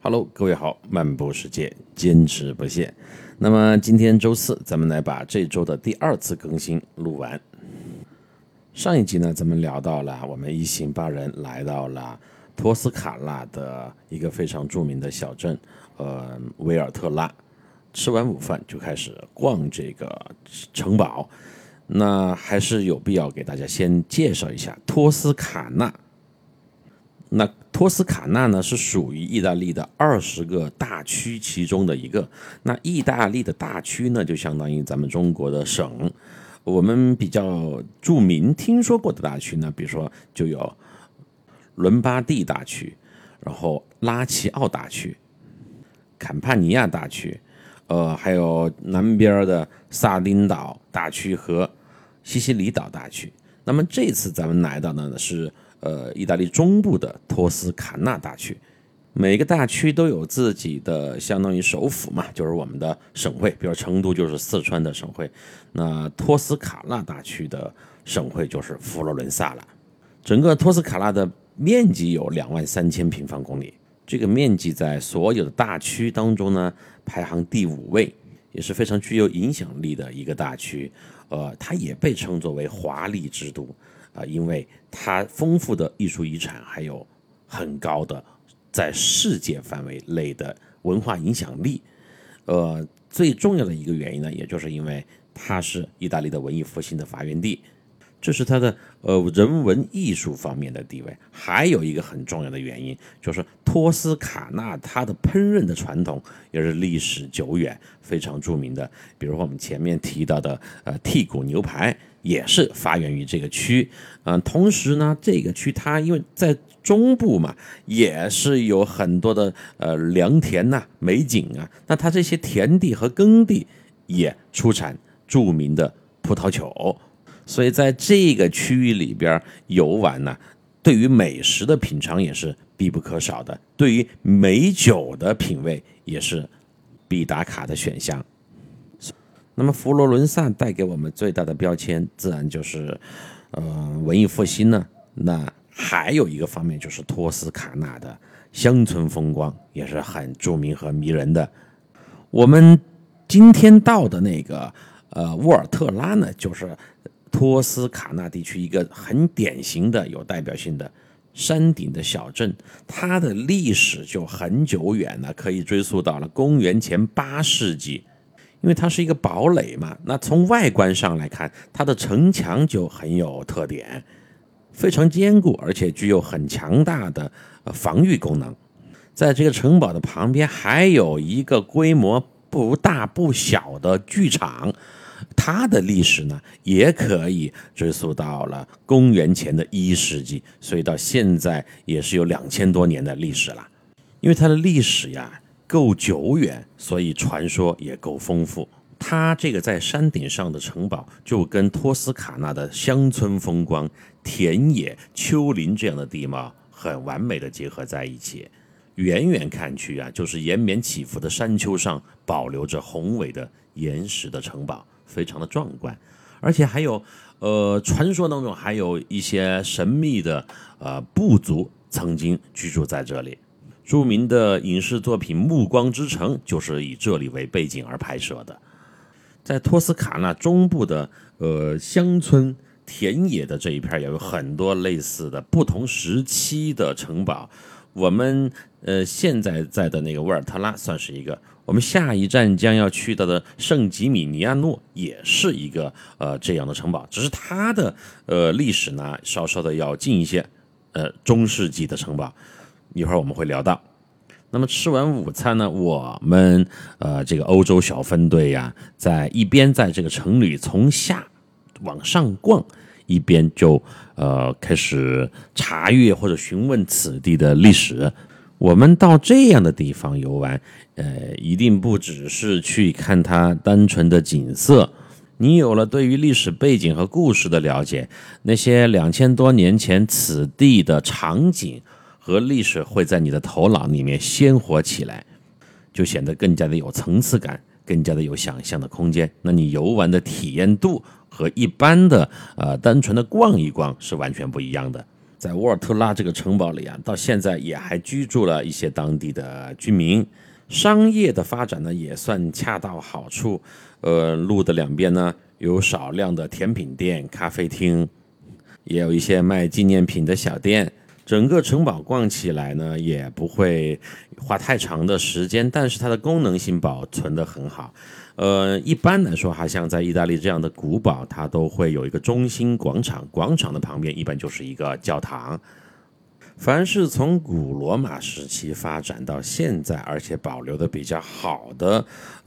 Hello，各位好，漫步世界，坚持不懈。那么今天周四，咱们来把这周的第二次更新录完。上一集呢，咱们聊到了我们一行八人来到了托斯卡纳的一个非常著名的小镇，呃，维尔特拉。吃完午饭就开始逛这个城堡。那还是有必要给大家先介绍一下托斯卡纳。那托斯卡纳呢，是属于意大利的二十个大区其中的一个。那意大利的大区呢，就相当于咱们中国的省。我们比较著名、听说过的大区呢，比如说就有伦巴第大区，然后拉齐奥大区、坎帕尼亚大区，呃，还有南边的萨丁岛大区和西西里岛大区。那么这次咱们来到的呢是。呃，意大利中部的托斯卡纳大区，每个大区都有自己的相当于首府嘛，就是我们的省会，比如成都就是四川的省会，那托斯卡纳大区的省会就是佛罗伦萨了。整个托斯卡纳的面积有两万三千平方公里，这个面积在所有的大区当中呢排行第五位，也是非常具有影响力的一个大区。呃，它也被称作为华丽之都。啊，因为它丰富的艺术遗产，还有很高的在世界范围内的文化影响力。呃，最重要的一个原因呢，也就是因为它是意大利的文艺复兴的发源地，这是它的呃人文艺术方面的地位。还有一个很重要的原因，就是托斯卡纳它的烹饪的传统也是历史久远，非常著名的。比如说我们前面提到的呃剔骨牛排。也是发源于这个区，嗯，同时呢，这个区它因为在中部嘛，也是有很多的呃良田呐、美景啊，那它这些田地和耕地也出产著名的葡萄酒，所以在这个区域里边游玩呢，对于美食的品尝也是必不可少的，对于美酒的品味也是必打卡的选项。那么佛罗伦萨带给我们最大的标签，自然就是，呃，文艺复兴呢。那还有一个方面就是托斯卡纳的乡村风光，也是很著名和迷人的。我们今天到的那个，呃，沃尔特拉呢，就是托斯卡纳地区一个很典型的、有代表性的山顶的小镇。它的历史就很久远了，可以追溯到了公元前八世纪。因为它是一个堡垒嘛，那从外观上来看，它的城墙就很有特点，非常坚固，而且具有很强大的防御功能。在这个城堡的旁边，还有一个规模不大不小的剧场，它的历史呢，也可以追溯到了公元前的一世纪，所以到现在也是有两千多年的历史了。因为它的历史呀。够久远，所以传说也够丰富。它这个在山顶上的城堡，就跟托斯卡纳的乡村风光、田野、丘陵这样的地貌很完美的结合在一起。远远看去啊，就是延绵起伏的山丘上保留着宏伟的岩石的城堡，非常的壮观。而且还有，呃，传说当中还有一些神秘的呃部族曾经居住在这里。著名的影视作品《暮光之城》就是以这里为背景而拍摄的。在托斯卡纳中部的呃乡村田野的这一片，也有很多类似的不同时期的城堡。我们呃现在在的那个沃尔特拉算是一个，我们下一站将要去到的圣吉米尼亚诺也是一个呃这样的城堡，只是它的呃历史呢稍稍的要近一些，呃中世纪的城堡。一会儿我们会聊到。那么吃完午餐呢，我们呃这个欧洲小分队呀，在一边在这个城里从下往上逛，一边就呃开始查阅或者询问此地的历史。我们到这样的地方游玩，呃，一定不只是去看它单纯的景色。你有了对于历史背景和故事的了解，那些两千多年前此地的场景。和历史会在你的头脑里面鲜活起来，就显得更加的有层次感，更加的有想象的空间。那你游玩的体验度和一般的呃单纯的逛一逛是完全不一样的。在沃尔特拉这个城堡里啊，到现在也还居住了一些当地的居民。商业的发展呢，也算恰到好处。呃，路的两边呢，有少量的甜品店、咖啡厅，也有一些卖纪念品的小店。整个城堡逛起来呢，也不会花太长的时间，但是它的功能性保存的很好。呃，一般来说，哈，像在意大利这样的古堡，它都会有一个中心广场，广场的旁边一般就是一个教堂。凡是从古罗马时期发展到现在，而且保留的比较好的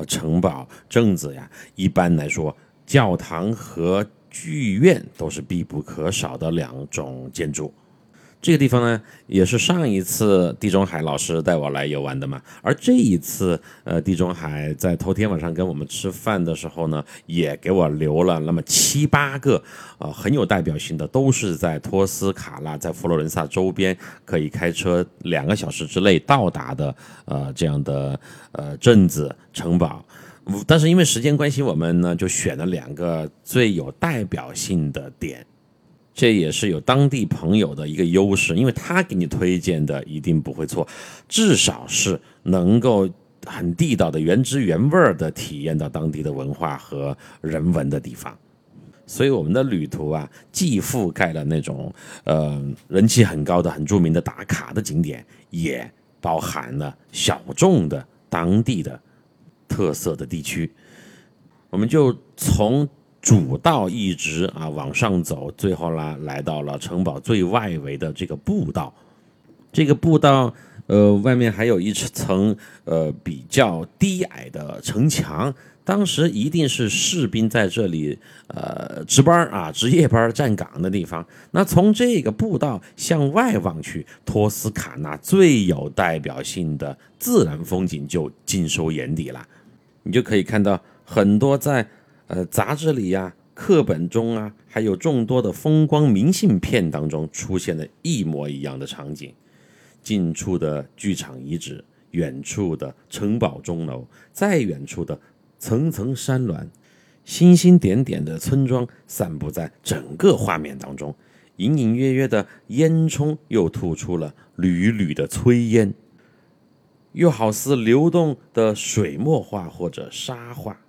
城堡镇子呀，一般来说，教堂和剧院都是必不可少的两种建筑。这个地方呢，也是上一次地中海老师带我来游玩的嘛。而这一次，呃，地中海在头天晚上跟我们吃饭的时候呢，也给我留了那么七八个，呃，很有代表性的，都是在托斯卡纳，在佛罗伦萨周边可以开车两个小时之内到达的，呃，这样的呃镇子城堡。但是因为时间关系，我们呢就选了两个最有代表性的点。这也是有当地朋友的一个优势，因为他给你推荐的一定不会错，至少是能够很地道的、原汁原味的体验到当地的文化和人文的地方。所以我们的旅途啊，既覆盖了那种呃人气很高的、很著名的打卡的景点，也包含了小众的当地的特色的地区。我们就从。主道一直啊往上走，最后呢来到了城堡最外围的这个步道。这个步道呃外面还有一层呃比较低矮的城墙，当时一定是士兵在这里呃值班啊值夜班站岗的地方。那从这个步道向外望去，托斯卡纳最有代表性的自然风景就尽收眼底了。你就可以看到很多在。呃，杂志里呀、课本中啊，还有众多的风光明信片当中，出现的一模一样的场景：近处的剧场遗址，远处的城堡钟楼，再远处的层层山峦，星星点点的村庄散布在整个画面当中，隐隐约约的烟囱又吐出了缕缕的炊烟，又好似流动的水墨画或者沙画。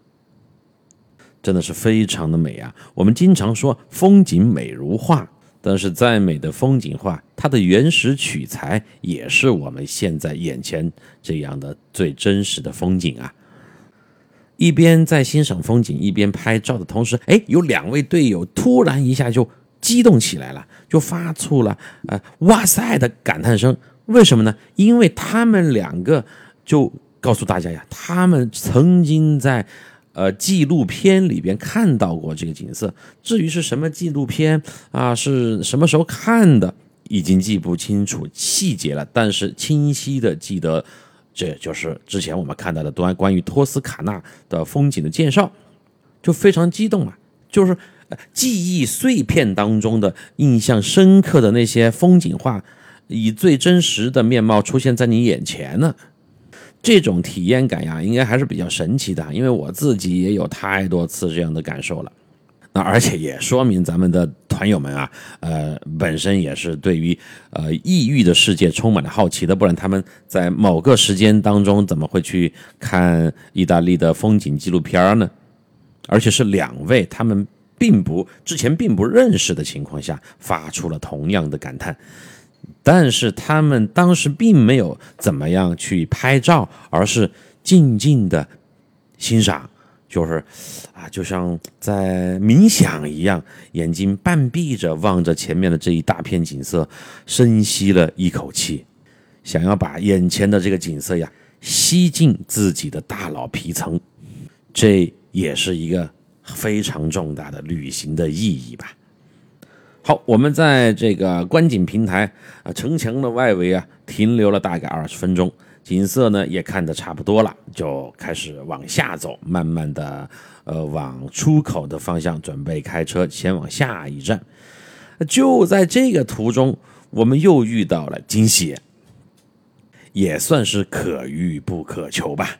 真的是非常的美啊！我们经常说风景美如画，但是再美的风景画，它的原始取材也是我们现在眼前这样的最真实的风景啊！一边在欣赏风景，一边拍照的同时，哎，有两位队友突然一下就激动起来了，就发出了呃“哇塞”的感叹声。为什么呢？因为他们两个就告诉大家呀，他们曾经在。呃，纪录片里边看到过这个景色，至于是什么纪录片啊，是什么时候看的，已经记不清楚细节了。但是清晰的记得，这就是之前我们看到的关关于托斯卡纳的风景的介绍，就非常激动啊！就是记忆碎片当中的印象深刻的那些风景画，以最真实的面貌出现在你眼前呢。这种体验感呀，应该还是比较神奇的，因为我自己也有太多次这样的感受了。那而且也说明咱们的团友们啊，呃，本身也是对于呃异域的世界充满了好奇的，不然他们在某个时间当中怎么会去看意大利的风景纪录片呢？而且是两位他们并不之前并不认识的情况下，发出了同样的感叹。但是他们当时并没有怎么样去拍照，而是静静的欣赏，就是啊，就像在冥想一样，眼睛半闭着望着前面的这一大片景色，深吸了一口气，想要把眼前的这个景色呀吸进自己的大脑皮层，这也是一个非常重大的旅行的意义吧。好，我们在这个观景平台啊，城墙的外围啊，停留了大概二十分钟，景色呢也看得差不多了，就开始往下走，慢慢的，呃，往出口的方向准备开车前往下一站。就在这个途中，我们又遇到了惊喜，也算是可遇不可求吧。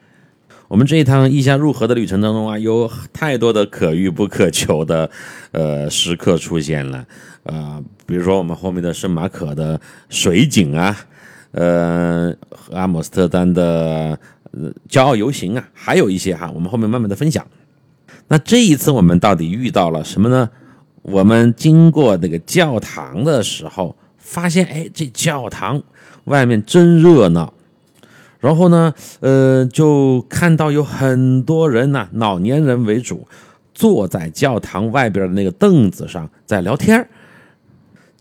我们这一趟意下入河的旅程当中啊，有太多的可遇不可求的呃时刻出现了，呃，比如说我们后面的圣马可的水景啊，呃，阿姆斯特丹的骄傲游行啊，还有一些哈，我们后面慢慢的分享。那这一次我们到底遇到了什么呢？我们经过那个教堂的时候，发现哎，这教堂外面真热闹。然后呢，呃，就看到有很多人呢，老年人为主，坐在教堂外边的那个凳子上在聊天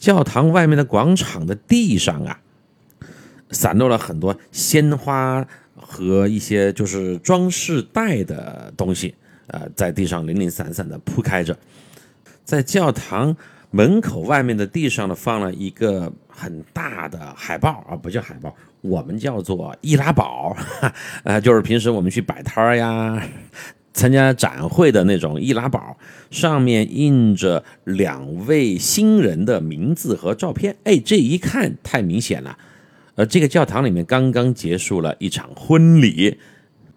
教堂外面的广场的地上啊，散落了很多鲜花和一些就是装饰带的东西，呃，在地上零零散散的铺开着。在教堂门口外面的地上呢，放了一个很大的海报啊，不叫海报。我们叫做易拉宝，呃，就是平时我们去摆摊儿呀、参加展会的那种易拉宝，上面印着两位新人的名字和照片。哎，这一看太明显了。呃，这个教堂里面刚刚结束了一场婚礼，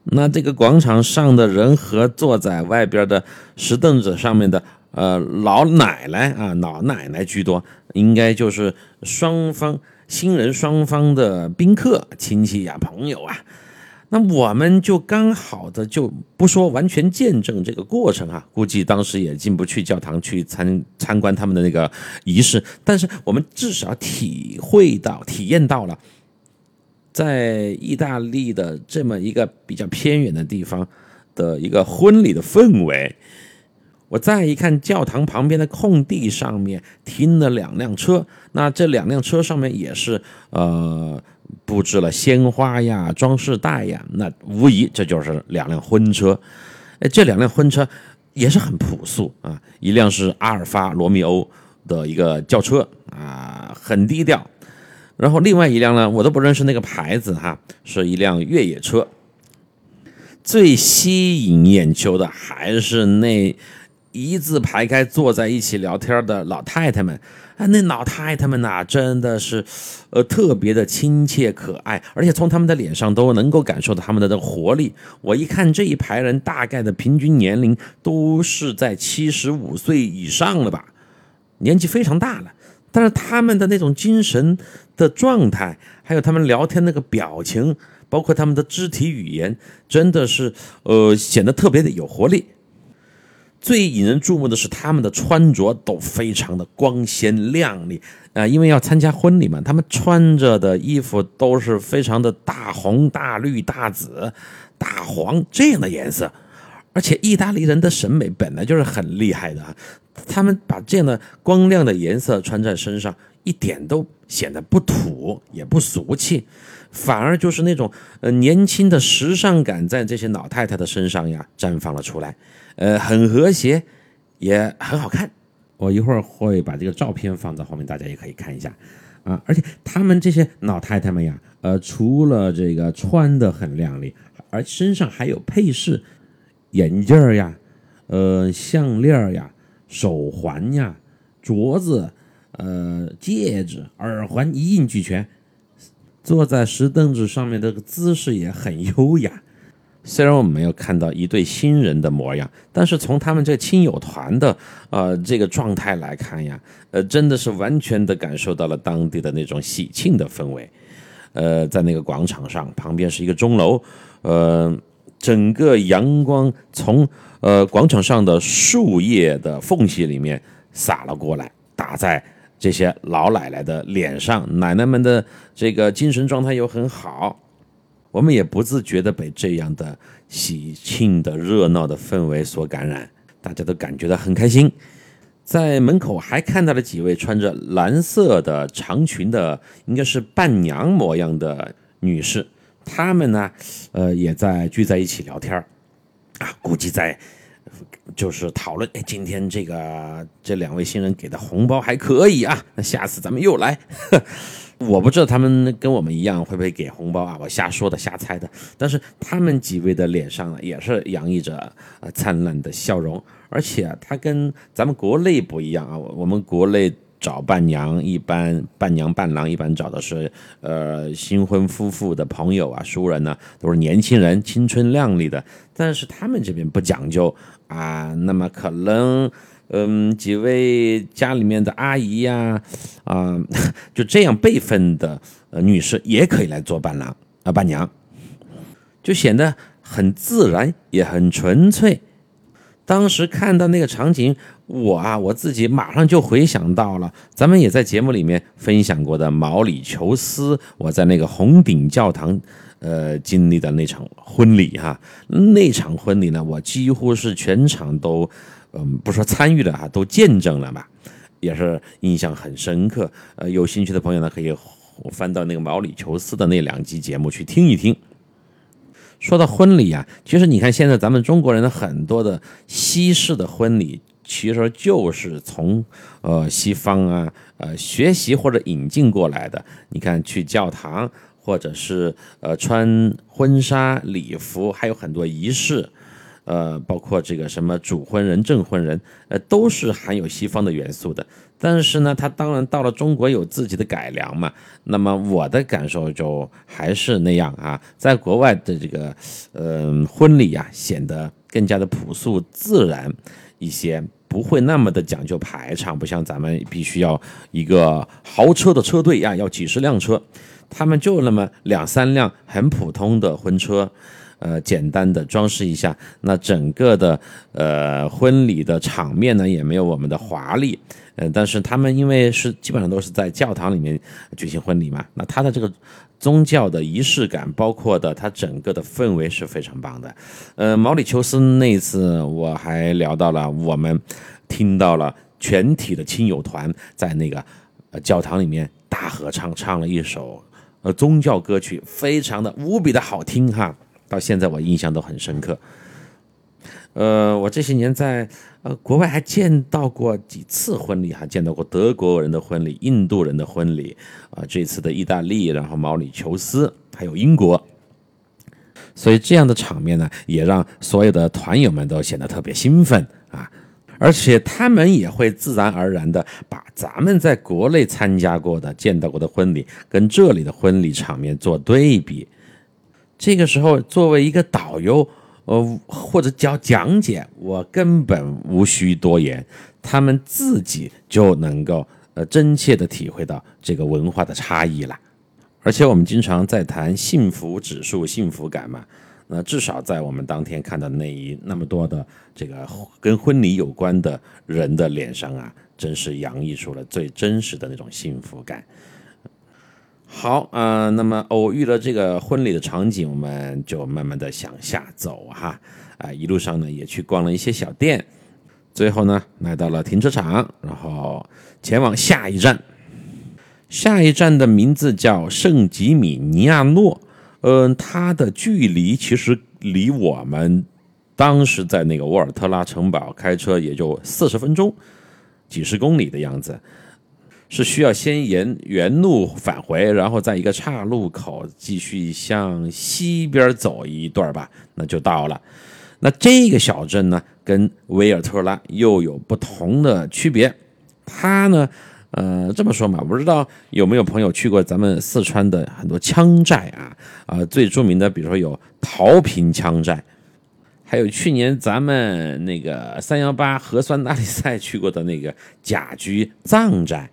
那这个广场上的人和坐在外边的石凳子上面的呃老奶奶啊，老奶奶居多，应该就是双方。新人双方的宾客、亲戚呀、朋友啊，那我们就刚好的就不说完全见证这个过程啊，估计当时也进不去教堂去参参观他们的那个仪式，但是我们至少体会到、体验到了，在意大利的这么一个比较偏远的地方的一个婚礼的氛围。我再一看，教堂旁边的空地上面停了两辆车，那这两辆车上面也是呃布置了鲜花呀、装饰带呀，那无疑这就是两辆婚车。哎，这两辆婚车也是很朴素啊，一辆是阿尔法罗密欧的一个轿车啊，很低调。然后另外一辆呢，我都不认识那个牌子哈，是一辆越野车。最吸引眼球的还是那。一字排开坐在一起聊天的老太太们，啊，那老太太们呐，真的是，呃，特别的亲切可爱，而且从他们的脸上都能够感受到他们的这个活力。我一看这一排人，大概的平均年龄都是在七十五岁以上了吧，年纪非常大了。但是他们的那种精神的状态，还有他们聊天那个表情，包括他们的肢体语言，真的是，呃，显得特别的有活力。最引人注目的是他们的穿着都非常的光鲜亮丽啊，因为要参加婚礼嘛，他们穿着的衣服都是非常的大红、大绿、大紫、大黄这样的颜色，而且意大利人的审美本来就是很厉害的，他们把这样的光亮的颜色穿在身上，一点都显得不土也不俗气，反而就是那种呃年轻的时尚感在这些老太太的身上呀绽放了出来。呃，很和谐，也很好看。我一会儿会把这个照片放在后面，大家也可以看一下啊。而且他们这些老太太们呀，呃，除了这个穿的很靓丽，而身上还有配饰，眼镜呀，呃，项链呀，手环呀，镯子，呃，戒指，耳环一应俱全。坐在石凳子上面，的姿势也很优雅。虽然我们没有看到一对新人的模样，但是从他们这亲友团的呃这个状态来看呀，呃，真的是完全的感受到了当地的那种喜庆的氛围。呃，在那个广场上，旁边是一个钟楼，呃，整个阳光从呃广场上的树叶的缝隙里面洒了过来，打在这些老奶奶的脸上，奶奶们的这个精神状态又很好。我们也不自觉地被这样的喜庆的热闹的氛围所感染，大家都感觉到很开心。在门口还看到了几位穿着蓝色的长裙的，应该是伴娘模样的女士，她们呢，呃，也在聚在一起聊天啊，估计在就是讨论，哎，今天这个这两位新人给的红包还可以啊，那下次咱们又来。我不知道他们跟我们一样会不会给红包啊？我瞎说的、瞎猜的。但是他们几位的脸上也是洋溢着灿烂的笑容，而且他跟咱们国内不一样啊。我们国内找伴娘，一般伴娘伴郎一般找的是呃新婚夫妇的朋友啊，熟人呢都是年轻人，青春靓丽的。但是他们这边不讲究啊，那么可能嗯几位家里面的阿姨呀啊，就这样辈分的呃女士也可以来做伴郎。啊伴娘，就显得很自然也很纯粹。当时看到那个场景，我啊，我自己马上就回想到了，咱们也在节目里面分享过的毛里求斯，我在那个红顶教堂，呃，经历的那场婚礼哈，那场婚礼呢，我几乎是全场都，嗯，不说参与了哈，都见证了吧，也是印象很深刻。呃，有兴趣的朋友呢，可以翻到那个毛里求斯的那两集节目去听一听。说到婚礼啊，其实你看现在咱们中国人的很多的西式的婚礼，其实就是从呃西方啊呃学习或者引进过来的。你看去教堂，或者是呃穿婚纱礼服，还有很多仪式。呃，包括这个什么主婚人、证婚人，呃，都是含有西方的元素的。但是呢，它当然到了中国有自己的改良嘛。那么我的感受就还是那样啊，在国外的这个呃婚礼啊，显得更加的朴素自然一些，不会那么的讲究排场，不像咱们必须要一个豪车的车队呀，要几十辆车，他们就那么两三辆很普通的婚车。呃，简单的装饰一下，那整个的呃婚礼的场面呢，也没有我们的华丽，呃，但是他们因为是基本上都是在教堂里面举行婚礼嘛，那他的这个宗教的仪式感，包括的他整个的氛围是非常棒的。呃，毛里求斯那一次我还聊到了，我们听到了全体的亲友团在那个呃教堂里面大合唱，唱了一首呃宗教歌曲，非常的无比的好听哈。到现在我印象都很深刻，呃，我这些年在呃国外还见到过几次婚礼，还见到过德国人的婚礼、印度人的婚礼，啊，这次的意大利，然后毛里求斯，还有英国，所以这样的场面呢，也让所有的团友们都显得特别兴奋啊，而且他们也会自然而然的把咱们在国内参加过的、见到过的婚礼跟这里的婚礼场面做对比。这个时候，作为一个导游，呃，或者叫讲解，我根本无需多言，他们自己就能够呃真切的体会到这个文化的差异了。而且我们经常在谈幸福指数、幸福感嘛，那至少在我们当天看到那一那么多的这个跟婚礼有关的人的脸上啊，真是洋溢出了最真实的那种幸福感。好啊，那么偶遇了这个婚礼的场景，我们就慢慢的向下走哈，啊，一路上呢也去逛了一些小店，最后呢来到了停车场，然后前往下一站，下一站的名字叫圣吉米尼亚诺，嗯，它的距离其实离我们当时在那个沃尔特拉城堡开车也就四十分钟，几十公里的样子。是需要先沿原路返回，然后在一个岔路口继续向西边走一段吧，那就到了。那这个小镇呢，跟维尔特拉又有不同的区别。它呢，呃，这么说嘛，不知道有没有朋友去过咱们四川的很多羌寨啊？啊，最著名的，比如说有桃坪羌寨，还有去年咱们那个三幺八核酸大比赛去过的那个甲居藏寨。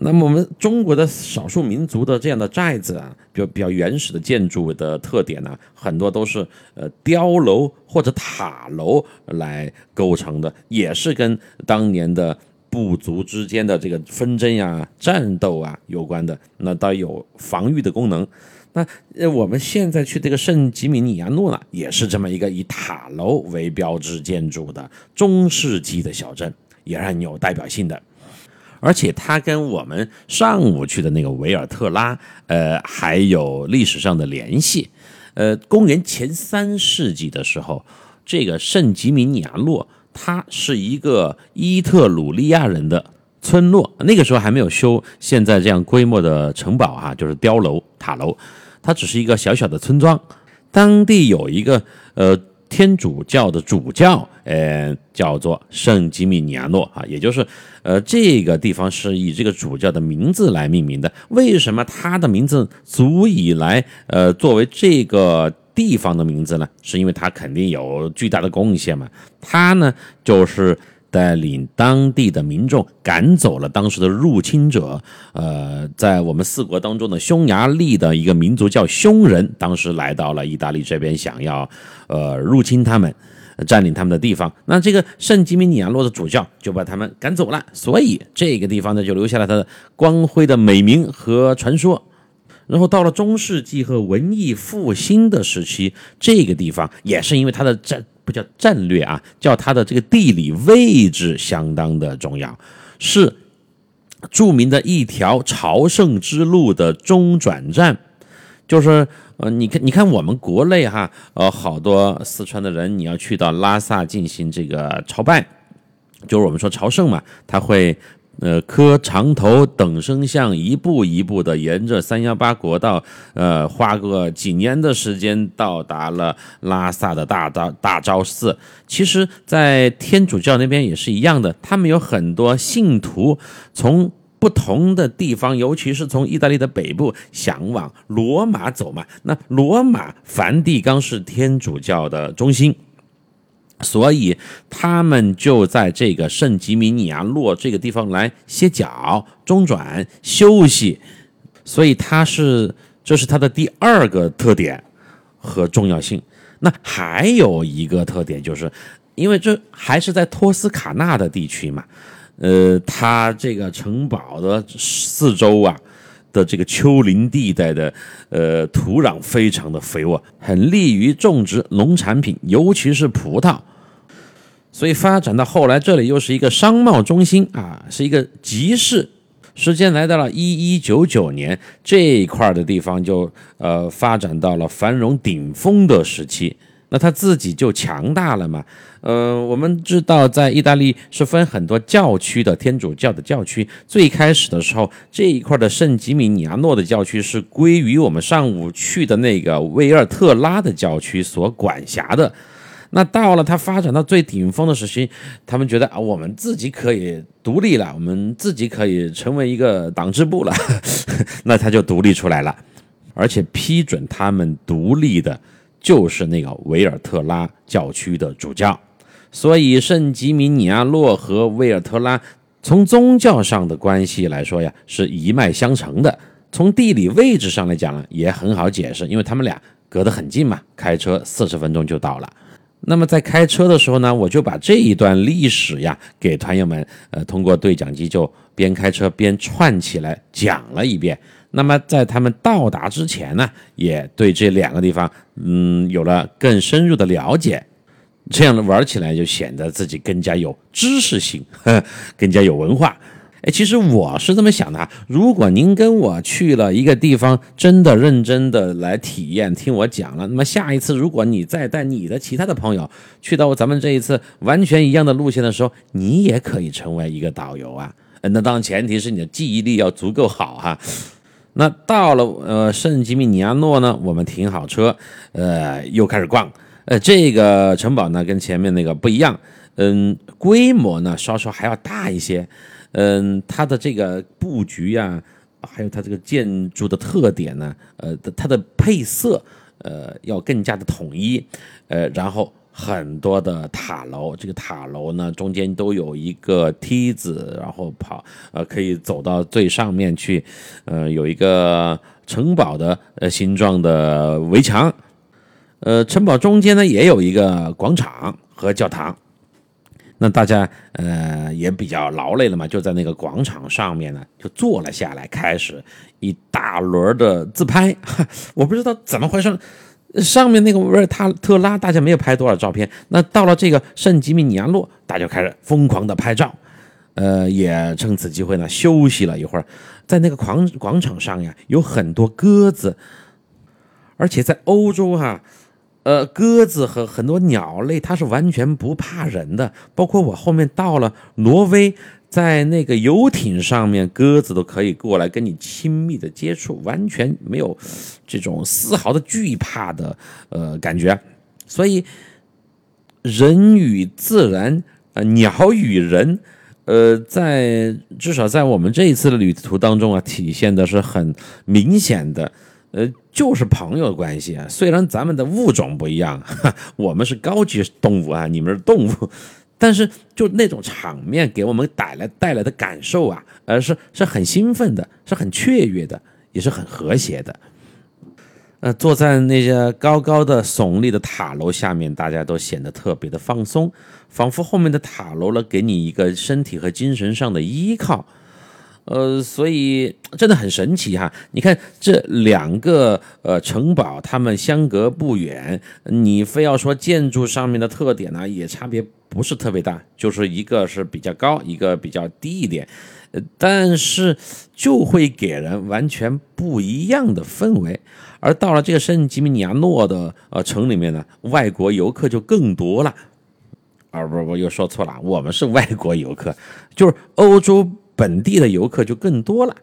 那么我们中国的少数民族的这样的寨子啊，比较比较原始的建筑的特点呢，很多都是呃碉楼或者塔楼来构成的，也是跟当年的部族之间的这个纷争呀、战斗啊有关的，那倒有防御的功能。那我们现在去这个圣吉米尼亚诺呢，也是这么一个以塔楼为标志建筑的中世纪的小镇，也是很有代表性的。而且它跟我们上午去的那个维尔特拉，呃，还有历史上的联系。呃，公元前三世纪的时候，这个圣吉米尼亚诺，它是一个伊特鲁利亚人的村落。那个时候还没有修现在这样规模的城堡哈，就是碉楼、塔楼，它只是一个小小的村庄。当地有一个呃。天主教的主教，呃，叫做圣吉米尼亚诺啊，也就是，呃，这个地方是以这个主教的名字来命名的。为什么他的名字足以来，呃，作为这个地方的名字呢？是因为他肯定有巨大的贡献嘛。他呢，就是。带领当地的民众赶走了当时的入侵者。呃，在我们四国当中的匈牙利的一个民族叫匈人，当时来到了意大利这边，想要呃入侵他们，占领他们的地方。那这个圣吉米尼亚诺的主教就把他们赶走了，所以这个地方呢就留下了它的光辉的美名和传说。然后到了中世纪和文艺复兴的时期，这个地方也是因为它的战。不叫战略啊，叫它的这个地理位置相当的重要，是著名的一条朝圣之路的中转站。就是呃，你看，你看我们国内哈，呃，好多四川的人，你要去到拉萨进行这个朝拜，就是我们说朝圣嘛，他会。呃，磕长头等身像，一步一步的沿着三幺八国道，呃，花个几年的时间到达了拉萨的大昭大昭寺。其实，在天主教那边也是一样的，他们有很多信徒从不同的地方，尤其是从意大利的北部，想往罗马走嘛。那罗马梵蒂冈是天主教的中心。所以他们就在这个圣吉米尼亚诺这个地方来歇脚、中转、休息，所以它是这是它的第二个特点和重要性。那还有一个特点就是，因为这还是在托斯卡纳的地区嘛，呃，它这个城堡的四周啊。的这个丘陵地带的，呃，土壤非常的肥沃，很利于种植农产品，尤其是葡萄。所以发展到后来，这里又是一个商贸中心啊，是一个集市。时间来到了一一九九年，这一块的地方就呃发展到了繁荣顶峰的时期。那他自己就强大了嘛？呃，我们知道，在意大利是分很多教区的，天主教的教区。最开始的时候，这一块的圣吉米尼亚诺的教区是归于我们上午去的那个维尔特拉的教区所管辖的。那到了他发展到最顶峰的时期，他们觉得啊，我们自己可以独立了，我们自己可以成为一个党支部了，那他就独立出来了，而且批准他们独立的。就是那个维尔特拉教区的主教，所以圣吉米尼亚诺和维尔特拉从宗教上的关系来说呀，是一脉相承的。从地理位置上来讲呢，也很好解释，因为他们俩隔得很近嘛，开车四十分钟就到了。那么在开车的时候呢，我就把这一段历史呀，给团友们，呃，通过对讲机就边开车边串起来讲了一遍。那么在他们到达之前呢，也对这两个地方，嗯，有了更深入的了解，这样玩起来就显得自己更加有知识性，更加有文化。哎，其实我是这么想的啊，如果您跟我去了一个地方，真的认真的来体验，听我讲了，那么下一次如果你再带你的其他的朋友去到咱们这一次完全一样的路线的时候，你也可以成为一个导游啊。那当然前提是你的记忆力要足够好哈。那到了呃圣吉米尼亚诺呢，我们停好车，呃，又开始逛。呃，这个城堡呢跟前面那个不一样，嗯，规模呢稍稍还要大一些，嗯，它的这个布局呀，还有它这个建筑的特点呢，呃，它的配色，呃，要更加的统一，呃，然后。很多的塔楼，这个塔楼呢中间都有一个梯子，然后跑，呃，可以走到最上面去，呃，有一个城堡的呃形状的围墙，呃，城堡中间呢也有一个广场和教堂，那大家呃也比较劳累了嘛，就在那个广场上面呢就坐了下来，开始一大轮的自拍，我不知道怎么回事。上面那个维尔塔特拉，大家没有拍多少照片。那到了这个圣吉米尼亚诺，大家开始疯狂的拍照，呃，也趁此机会呢休息了一会儿。在那个广广场上呀，有很多鸽子，而且在欧洲哈，呃，鸽子和很多鸟类它是完全不怕人的。包括我后面到了挪威。在那个游艇上面，鸽子都可以过来跟你亲密的接触，完全没有这种丝毫的惧怕的呃感觉。所以人与自然，呃，鸟与人，呃，在至少在我们这一次的旅途当中啊，体现的是很明显的，呃，就是朋友关系啊。虽然咱们的物种不一样，我们是高级动物啊，你们是动物，但是就那种场面给我们带来带来的感受啊，呃，是是很兴奋的，是很雀跃的，也是很和谐的。呃，坐在那些高高的耸立的塔楼下面，大家都显得特别的放松，仿佛后面的塔楼呢，给你一个身体和精神上的依靠。呃，所以真的很神奇哈！你看这两个呃城堡，它们相隔不远，你非要说建筑上面的特点呢，也差别不是特别大，就是一个是比较高，一个比较低一点，但是就会给人完全不一样的氛围。而到了这个圣吉米尼亚诺的呃城里面呢，外国游客就更多了。啊，不不，又说错了，我们是外国游客，就是欧洲。本地的游客就更多了，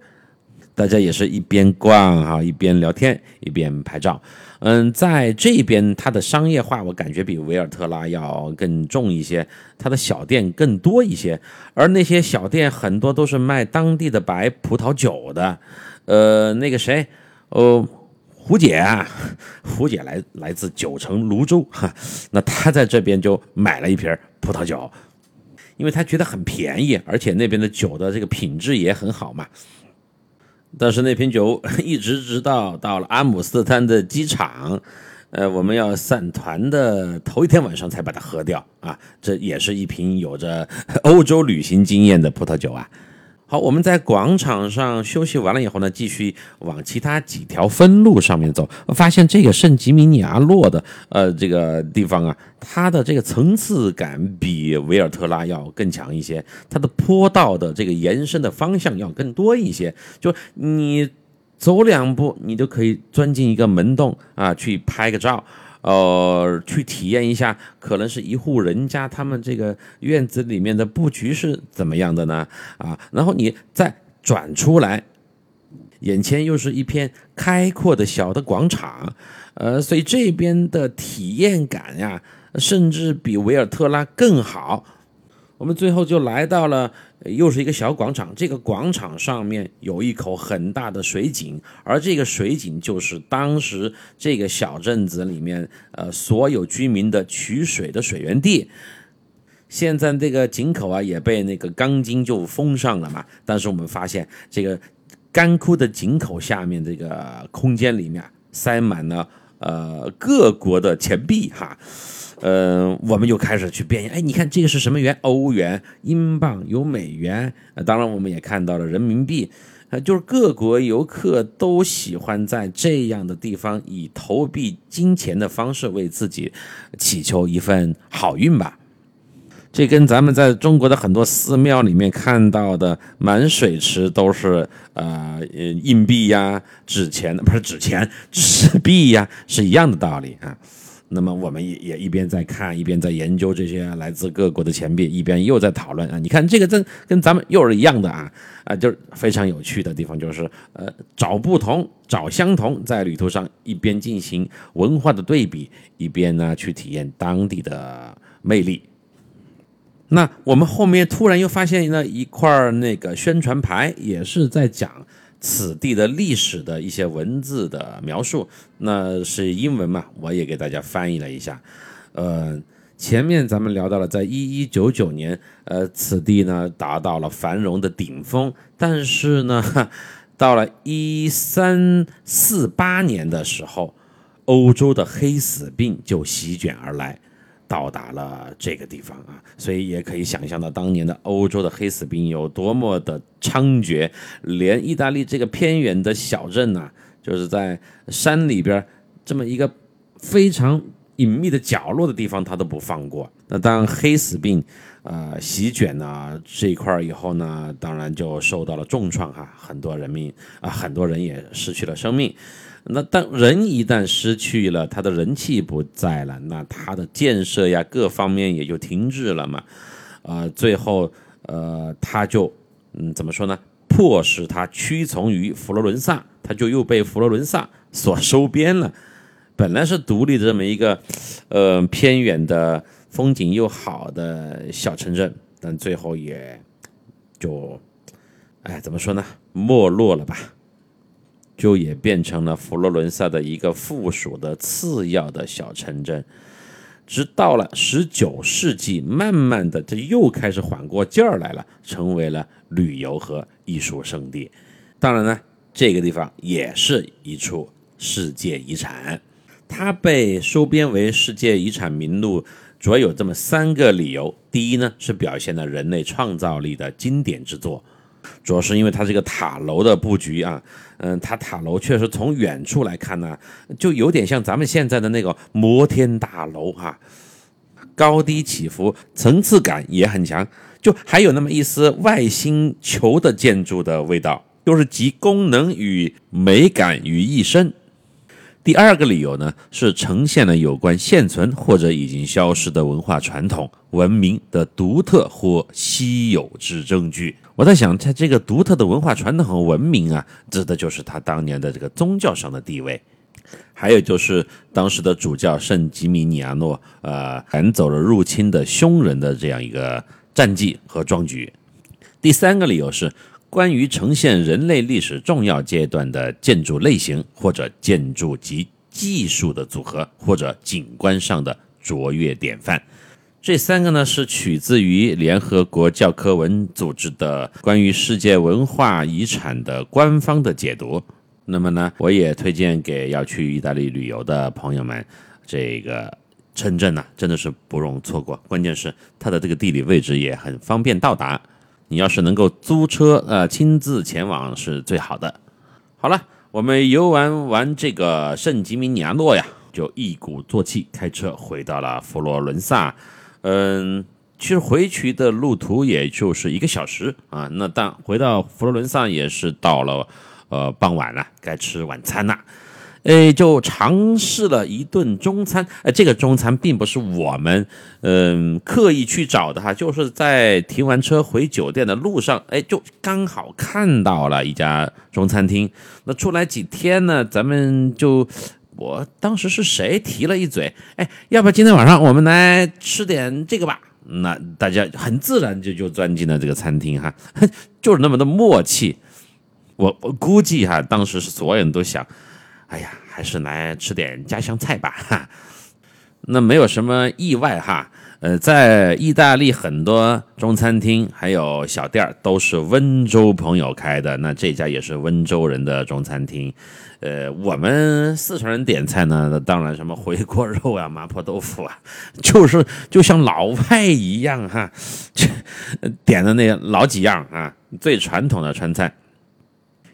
大家也是一边逛哈，一边聊天，一边拍照。嗯，在这边它的商业化，我感觉比维尔特拉要更重一些，它的小店更多一些，而那些小店很多都是卖当地的白葡萄酒的。呃，那个谁，哦，胡姐啊，胡姐来来自九城泸州哈，那她在这边就买了一瓶葡萄酒。因为他觉得很便宜，而且那边的酒的这个品质也很好嘛。但是那瓶酒 一直直到到了阿姆斯特丹的机场，呃，我们要散团的头一天晚上才把它喝掉啊。这也是一瓶有着 欧洲旅行经验的葡萄酒啊。好，我们在广场上休息完了以后呢，继续往其他几条分路上面走。发现这个圣吉米尼亚洛的呃这个地方啊，它的这个层次感比维尔特拉要更强一些，它的坡道的这个延伸的方向要更多一些。就你走两步，你就可以钻进一个门洞啊，去拍个照。呃，去体验一下，可能是一户人家他们这个院子里面的布局是怎么样的呢？啊，然后你再转出来，眼前又是一片开阔的小的广场，呃，所以这边的体验感呀，甚至比维尔特拉更好。我们最后就来到了。又是一个小广场，这个广场上面有一口很大的水井，而这个水井就是当时这个小镇子里面呃所有居民的取水的水源地。现在这个井口啊也被那个钢筋就封上了嘛，但是我们发现这个干枯的井口下面这个空间里面塞满了呃各国的钱币哈。呃，我们就开始去辨认，哎，你看这个是什么元？欧元、英镑、有美元，当然我们也看到了人民币，呃，就是各国游客都喜欢在这样的地方以投币金钱的方式为自己祈求一份好运吧。这跟咱们在中国的很多寺庙里面看到的满水池都是呃硬币呀、纸钱，不是纸钱、纸币呀，是一样的道理啊。那么我们也也一边在看，一边在研究这些来自各国的钱币，一边又在讨论啊。你看这个真跟咱们又是一样的啊啊，就是非常有趣的地方，就是呃找不同，找相同，在旅途上一边进行文化的对比，一边呢去体验当地的魅力。那我们后面突然又发现了一块那个宣传牌，也是在讲。此地的历史的一些文字的描述，那是英文嘛？我也给大家翻译了一下。呃，前面咱们聊到了，在一一九九年，呃，此地呢达到了繁荣的顶峰，但是呢，到了一三四八年的时候，欧洲的黑死病就席卷而来。到达了这个地方啊，所以也可以想象到当年的欧洲的黑死病有多么的猖獗，连意大利这个偏远的小镇呐，就是在山里边这么一个非常隐秘的角落的地方，他都不放过。那当黑死病啊席卷呢这一块以后呢，当然就受到了重创哈，很多人民啊，很多人也失去了生命。那当人一旦失去了他的人气不在了，那他的建设呀各方面也就停滞了嘛，啊，最后呃他就嗯怎么说呢？迫使他屈从于佛罗伦萨，他就又被佛罗伦萨所收编了。本来是独立的这么一个呃偏远的风景又好的小城镇，但最后也就，哎，怎么说呢？没落了吧？就也变成了佛罗伦萨的一个附属的次要的小城镇。直到了十九世纪，慢慢的，这又开始缓过劲儿来了，成为了旅游和艺术圣地。当然呢，这个地方也是一处世界遗产。它被收编为世界遗产名录，主要有这么三个理由：第一呢，是表现了人类创造力的经典之作，主要是因为它这个塔楼的布局啊，嗯，它塔楼确实从远处来看呢，就有点像咱们现在的那个摩天大楼哈，高低起伏，层次感也很强，就还有那么一丝外星球的建筑的味道，又是集功能与美感于一身。第二个理由呢，是呈现了有关现存或者已经消失的文化传统、文明的独特或稀有之证据。我在想，它这个独特的文化传统和文明啊，指的就是他当年的这个宗教上的地位，还有就是当时的主教圣吉米尼亚诺，呃，赶走了入侵的匈人的这样一个战绩和壮举。第三个理由是。关于呈现人类历史重要阶段的建筑类型，或者建筑及技术的组合，或者景观上的卓越典范，这三个呢是取自于联合国教科文组织的关于世界文化遗产的官方的解读。那么呢，我也推荐给要去意大利旅游的朋友们，这个城镇呢真的是不容错过。关键是它的这个地理位置也很方便到达。你要是能够租车，呃，亲自前往是最好的。好了，我们游玩完这个圣吉米尼亚诺呀，就一鼓作气开车回到了佛罗伦萨。嗯，其实回去的路途也就是一个小时啊。那当回到佛罗伦萨也是到了呃傍晚了，该吃晚餐了。哎，就尝试了一顿中餐。哎，这个中餐并不是我们嗯刻意去找的哈，就是在停完车回酒店的路上，哎，就刚好看到了一家中餐厅。那出来几天呢，咱们就我当时是谁提了一嘴，哎，要不今天晚上我们来吃点这个吧？那大家很自然就就钻进了这个餐厅哈，就是那么的默契。我我估计哈，当时是所有人都想。哎呀，还是来吃点家乡菜吧。哈，那没有什么意外哈。呃，在意大利很多中餐厅还有小店都是温州朋友开的，那这家也是温州人的中餐厅。呃，我们四川人点菜呢，当然什么回锅肉啊、麻婆豆腐啊，就是就像老外一样哈，点的那老几样啊，最传统的川菜，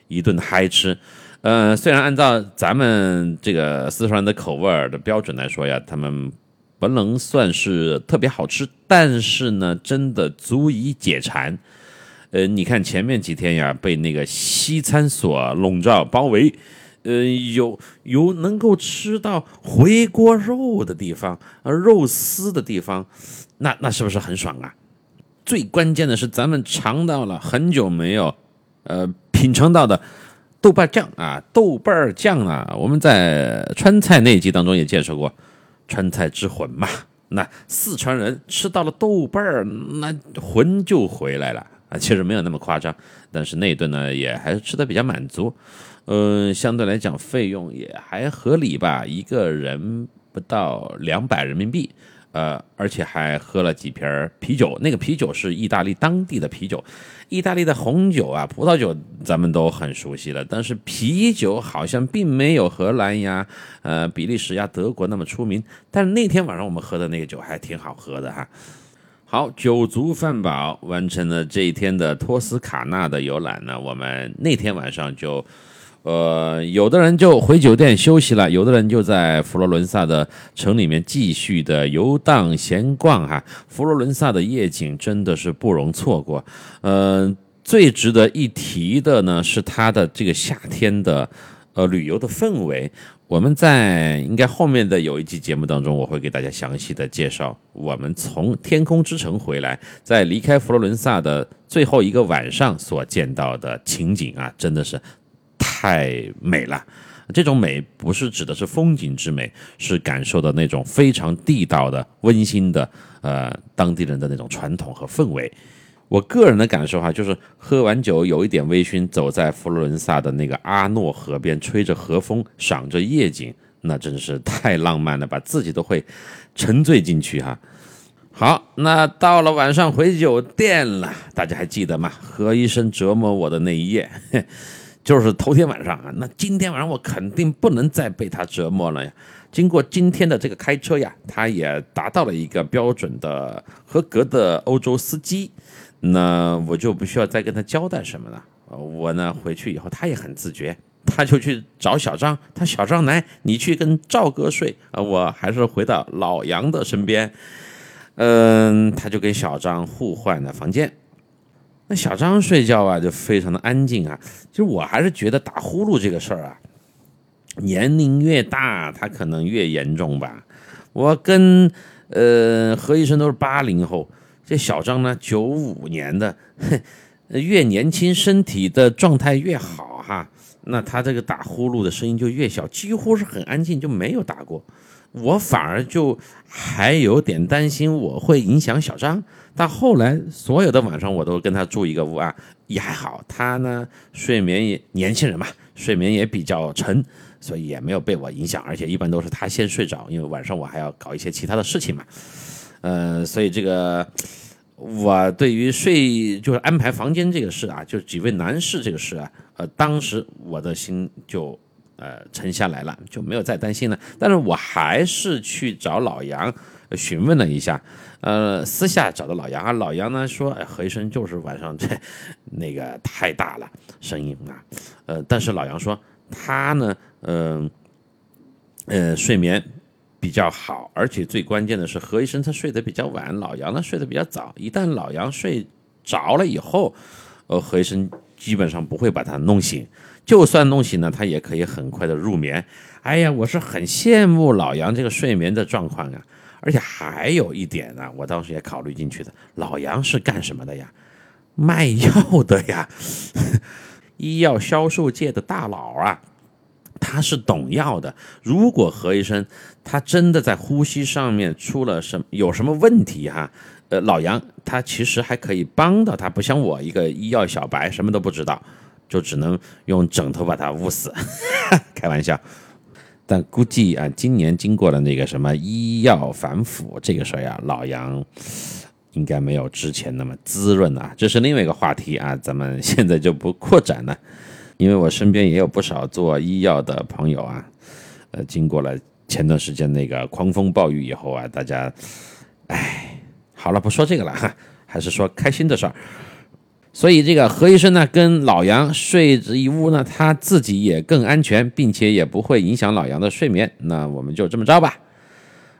一顿嗨吃。呃，虽然按照咱们这个四川人的口味的标准来说呀，他们不能算是特别好吃，但是呢，真的足以解馋。呃，你看前面几天呀，被那个西餐所笼罩包围，呃，有有能够吃到回锅肉的地方，呃，肉丝的地方，那那是不是很爽啊？最关键的是，咱们尝到了很久没有呃品尝到的。豆瓣酱啊，豆瓣酱啊，我们在川菜那一集当中也介绍过，川菜之魂嘛。那四川人吃到了豆瓣儿，那魂就回来了啊。其实没有那么夸张，但是那顿呢也还是吃的比较满足。嗯，相对来讲费用也还合理吧，一个人不到两百人民币。呃，而且还喝了几瓶啤酒，那个啤酒是意大利当地的啤酒。意大利的红酒啊、葡萄酒咱们都很熟悉了，但是啤酒好像并没有荷兰呀、呃比利时呀、德国那么出名。但是那天晚上我们喝的那个酒还挺好喝的哈。好，酒足饭饱，完成了这一天的托斯卡纳的游览呢，我们那天晚上就。呃，有的人就回酒店休息了，有的人就在佛罗伦萨的城里面继续的游荡闲逛哈。佛罗伦萨的夜景真的是不容错过。呃，最值得一提的呢是它的这个夏天的呃旅游的氛围。我们在应该后面的有一期节目当中，我会给大家详细的介绍我们从天空之城回来，在离开佛罗伦萨的最后一个晚上所见到的情景啊，真的是。太美了，这种美不是指的是风景之美，是感受的那种非常地道的、温馨的，呃，当地人的那种传统和氛围。我个人的感受哈，就是喝完酒有一点微醺，走在佛罗伦萨的那个阿诺河边，吹着河风，赏着夜景，那真是太浪漫了，把自己都会沉醉进去哈。好，那到了晚上回酒店了，大家还记得吗？何医生折磨我的那一夜，就是头天晚上啊。那今天晚上我肯定不能再被他折磨了呀。经过今天的这个开车呀，他也达到了一个标准的合格的欧洲司机。那我就不需要再跟他交代什么了。我呢回去以后，他也很自觉，他就去找小张。他小张来，你去跟赵哥睡啊，我还是回到老杨的身边。嗯，他就跟小张互换了房间。那小张睡觉啊，就非常的安静啊。其实我还是觉得打呼噜这个事儿啊，年龄越大，他可能越严重吧。我跟呃何医生都是八零后。这小张呢，九五年的，越年轻身体的状态越好哈，那他这个打呼噜的声音就越小，几乎是很安静，就没有打过。我反而就还有点担心我会影响小张，但后来所有的晚上我都跟他住一个屋啊，也还好，他呢睡眠也年轻人嘛，睡眠也比较沉，所以也没有被我影响，而且一般都是他先睡着，因为晚上我还要搞一些其他的事情嘛，呃，所以这个。我对于睡就是安排房间这个事啊，就几位男士这个事啊，呃，当时我的心就呃沉下来了，就没有再担心了。但是我还是去找老杨询问了一下，呃，私下找的老杨啊，老杨呢说，哎，何医生就是晚上这那个太大了声音啊，呃，但是老杨说他呢，嗯，呃，睡眠。比较好，而且最关键的是何医生他睡得比较晚，老杨呢睡得比较早。一旦老杨睡着了以后，呃，何医生基本上不会把他弄醒，就算弄醒了，他也可以很快的入眠。哎呀，我是很羡慕老杨这个睡眠的状况啊。而且还有一点呢，我当时也考虑进去的，老杨是干什么的呀？卖药的呀，医药销售界的大佬啊。他是懂药的。如果何医生他真的在呼吸上面出了什有什么问题哈，呃，老杨他其实还可以帮到他，不像我一个医药小白什么都不知道，就只能用枕头把他捂死。开玩笑，但估计啊，今年经过了那个什么医药反腐这个事儿呀，老杨应该没有之前那么滋润啊。这是另外一个话题啊，咱们现在就不扩展了。因为我身边也有不少做医药的朋友啊，呃，经过了前段时间那个狂风暴雨以后啊，大家，哎，好了，不说这个了哈，还是说开心的事儿。所以这个何医生呢，跟老杨睡一屋呢，他自己也更安全，并且也不会影响老杨的睡眠。那我们就这么着吧。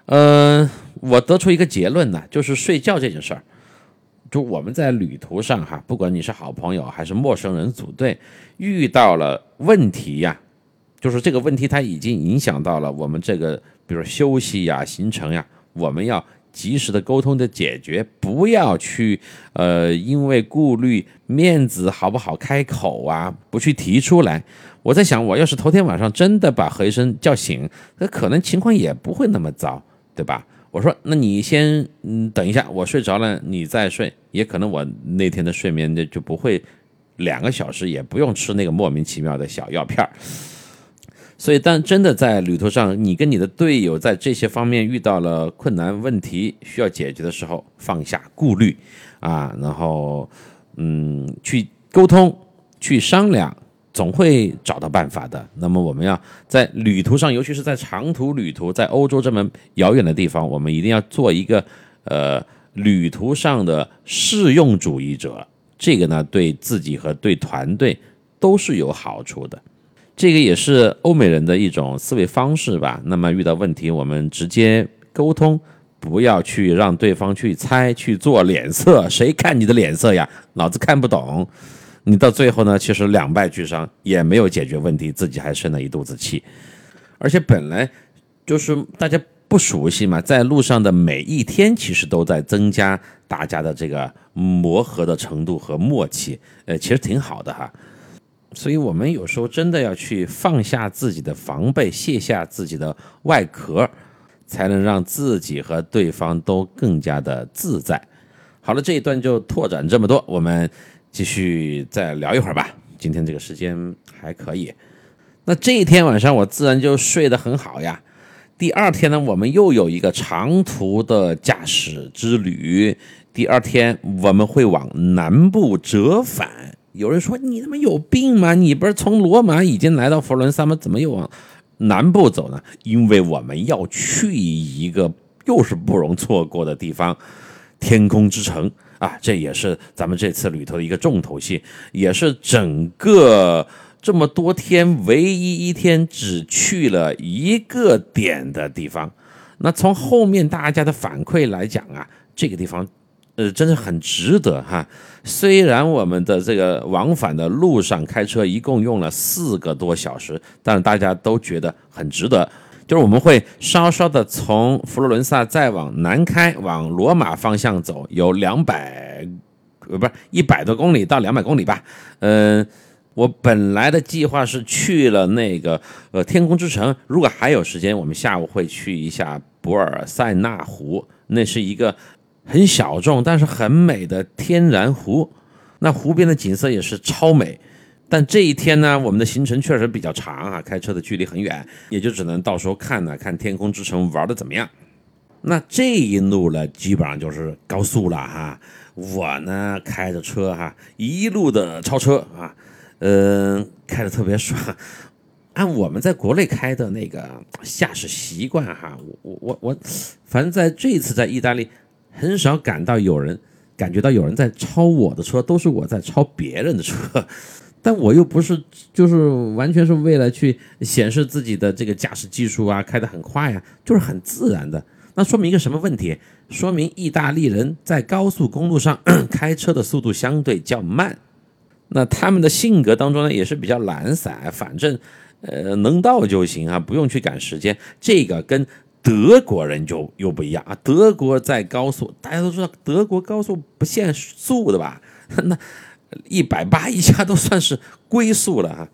嗯，我得出一个结论呢，就是睡觉这件事儿。就我们在旅途上哈，不管你是好朋友还是陌生人组队，遇到了问题呀，就是这个问题它已经影响到了我们这个，比如休息呀、行程呀，我们要及时的沟通的解决，不要去呃因为顾虑面子好不好开口啊，不去提出来。我在想，我要是头天晚上真的把何医生叫醒，那可能情况也不会那么糟，对吧？我说，那你先嗯等一下，我睡着了，你再睡，也可能我那天的睡眠就就不会两个小时，也不用吃那个莫名其妙的小药片儿。所以，当真的在旅途上，你跟你的队友在这些方面遇到了困难问题需要解决的时候，放下顾虑啊，然后嗯去沟通，去商量。总会找到办法的。那么我们要在旅途上，尤其是在长途旅途，在欧洲这么遥远的地方，我们一定要做一个呃旅途上的适用主义者。这个呢，对自己和对团队都是有好处的。这个也是欧美人的一种思维方式吧。那么遇到问题，我们直接沟通，不要去让对方去猜、去做脸色。谁看你的脸色呀？老子看不懂。你到最后呢，其实两败俱伤，也没有解决问题，自己还生了一肚子气。而且本来就是大家不熟悉嘛，在路上的每一天，其实都在增加大家的这个磨合的程度和默契。呃，其实挺好的哈。所以我们有时候真的要去放下自己的防备，卸下自己的外壳，才能让自己和对方都更加的自在。好了，这一段就拓展这么多，我们继续再聊一会儿吧。今天这个时间还可以。那这一天晚上我自然就睡得很好呀。第二天呢，我们又有一个长途的驾驶之旅。第二天我们会往南部折返。有人说你他妈有病吗？你不是从罗马已经来到佛罗伦萨吗？怎么又往南部走呢？因为我们要去一个又是不容错过的地方——天空之城啊！这也是咱们这次旅途的一个重头戏，也是整个。这么多天，唯一一天只去了一个点的地方，那从后面大家的反馈来讲啊，这个地方，呃，真的很值得哈。虽然我们的这个往返的路上开车一共用了四个多小时，但是大家都觉得很值得。就是我们会稍稍的从佛罗伦萨再往南开，往罗马方向走，有两百，呃，不是一百多公里到两百公里吧，嗯。我本来的计划是去了那个呃天空之城，如果还有时间，我们下午会去一下博尔塞纳湖，那是一个很小众但是很美的天然湖，那湖边的景色也是超美。但这一天呢，我们的行程确实比较长啊，开车的距离很远，也就只能到时候看呢，看天空之城玩的怎么样。那这一路呢，基本上就是高速了哈，我呢开着车哈，一路的超车啊。嗯，开的特别爽。按我们在国内开的那个驾驶习惯哈，我我我，反正在这次在意大利，很少感到有人感觉到有人在超我的车，都是我在超别人的车。但我又不是，就是完全是为了去显示自己的这个驾驶技术啊，开得很快呀，就是很自然的。那说明一个什么问题？说明意大利人在高速公路上 开车的速度相对较慢。那他们的性格当中呢，也是比较懒散，反正，呃，能到就行啊，不用去赶时间。这个跟德国人就又不一样啊。德国在高速，大家都知道，德国高速不限速的吧？那一百八一下都算是龟速了哈。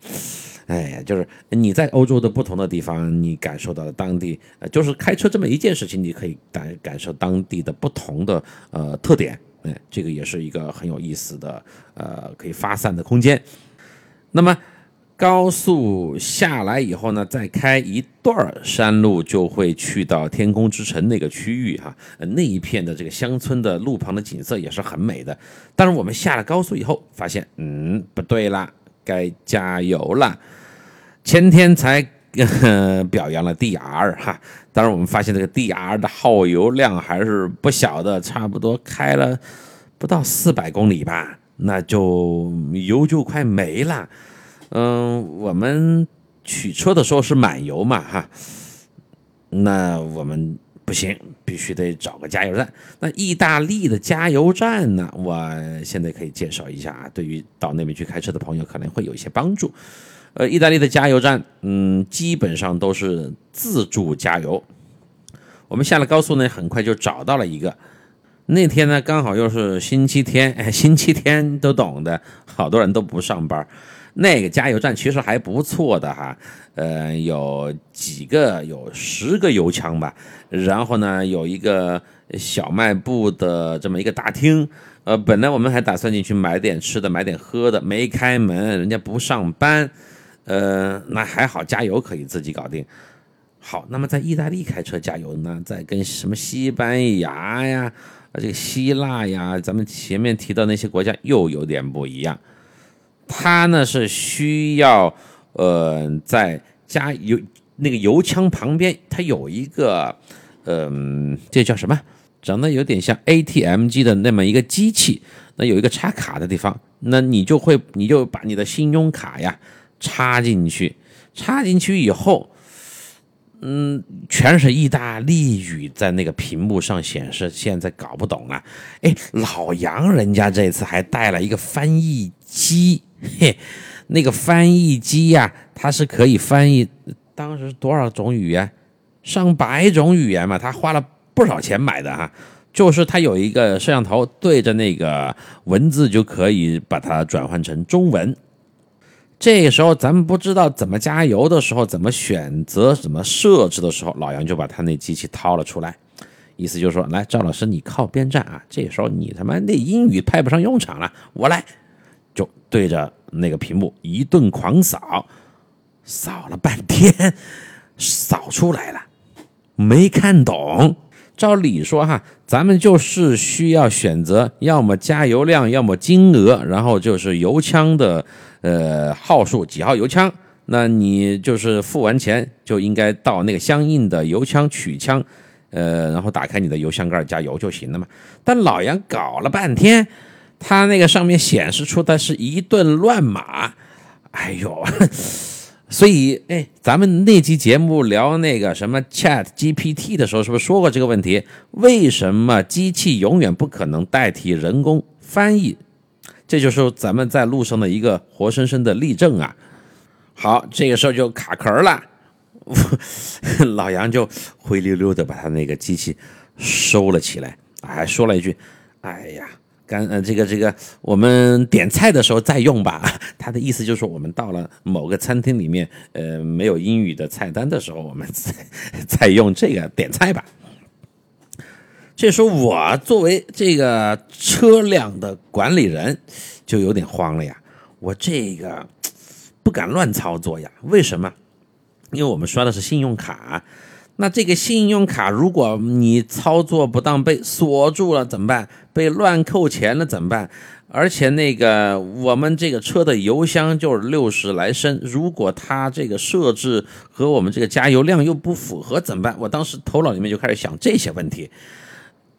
哎呀，就是你在欧洲的不同的地方，你感受到了当地，呃，就是开车这么一件事情，你可以感感受当地的不同的呃特点。这个也是一个很有意思的，呃，可以发散的空间。那么高速下来以后呢，再开一段山路，就会去到天空之城那个区域哈。那一片的这个乡村的路旁的景色也是很美的。但是我们下了高速以后，发现，嗯，不对啦，该加油了。前天才。表扬了 DR 哈，当然我们发现这个 DR 的耗油量还是不小的，差不多开了不到四百公里吧，那就油就快没了。嗯，我们取车的时候是满油嘛哈，那我们不行，必须得找个加油站。那意大利的加油站呢，我现在可以介绍一下啊，对于到那边去开车的朋友可能会有一些帮助。呃，意大利的加油站，嗯，基本上都是自助加油。我们下了高速呢，很快就找到了一个。那天呢，刚好又是星期天，哎，星期天都懂的，好多人都不上班。那个加油站其实还不错的哈，呃，有几个，有十个油枪吧。然后呢，有一个小卖部的这么一个大厅。呃，本来我们还打算进去买点吃的，买点喝的，没开门，人家不上班。呃，那还好，加油可以自己搞定。好，那么在意大利开车加油呢，在跟什么西班牙呀、这个希腊呀，咱们前面提到那些国家又有点不一样。它呢是需要，呃，在加油那个油枪旁边，它有一个，嗯，这叫什么？长得有点像 ATM 机的那么一个机器，那有一个插卡的地方，那你就会，你就把你的信用卡呀。插进去，插进去以后，嗯，全是意大利语在那个屏幕上显示，现在搞不懂了。哎，老杨人家这次还带了一个翻译机，嘿，那个翻译机呀，它是可以翻译当时多少种语言，上百种语言嘛，他花了不少钱买的哈，就是他有一个摄像头对着那个文字就可以把它转换成中文。这时候咱们不知道怎么加油的时候，怎么选择、怎么设置的时候，老杨就把他那机器掏了出来，意思就是说，来赵老师你靠边站啊，这时候你他妈那英语派不上用场了，我来，就对着那个屏幕一顿狂扫，扫了半天，扫出来了，没看懂。照理说哈，咱们就是需要选择，要么加油量，要么金额，然后就是油枪的呃号数，几号油枪，那你就是付完钱就应该到那个相应的油枪取枪，呃，然后打开你的油箱盖加油就行了嘛。但老杨搞了半天，他那个上面显示出的是一顿乱码，哎呦！所以，哎，咱们那期节目聊那个什么 Chat GPT 的时候，是不是说过这个问题？为什么机器永远不可能代替人工翻译？这就是咱们在路上的一个活生生的例证啊！好，这个时候就卡壳了，老杨就灰溜溜的把他那个机器收了起来，还说了一句：“哎呀。”干呃，这个这个，我们点菜的时候再用吧。他的意思就是说，我们到了某个餐厅里面，呃，没有英语的菜单的时候，我们再 再用这个点菜吧。这时候，我作为这个车辆的管理人，就有点慌了呀。我这个不敢乱操作呀。为什么？因为我们刷的是信用卡。那这个信用卡，如果你操作不当被锁住了怎么办？被乱扣钱了怎么办？而且那个我们这个车的油箱就是六十来升，如果它这个设置和我们这个加油量又不符合怎么办？我当时头脑里面就开始想这些问题。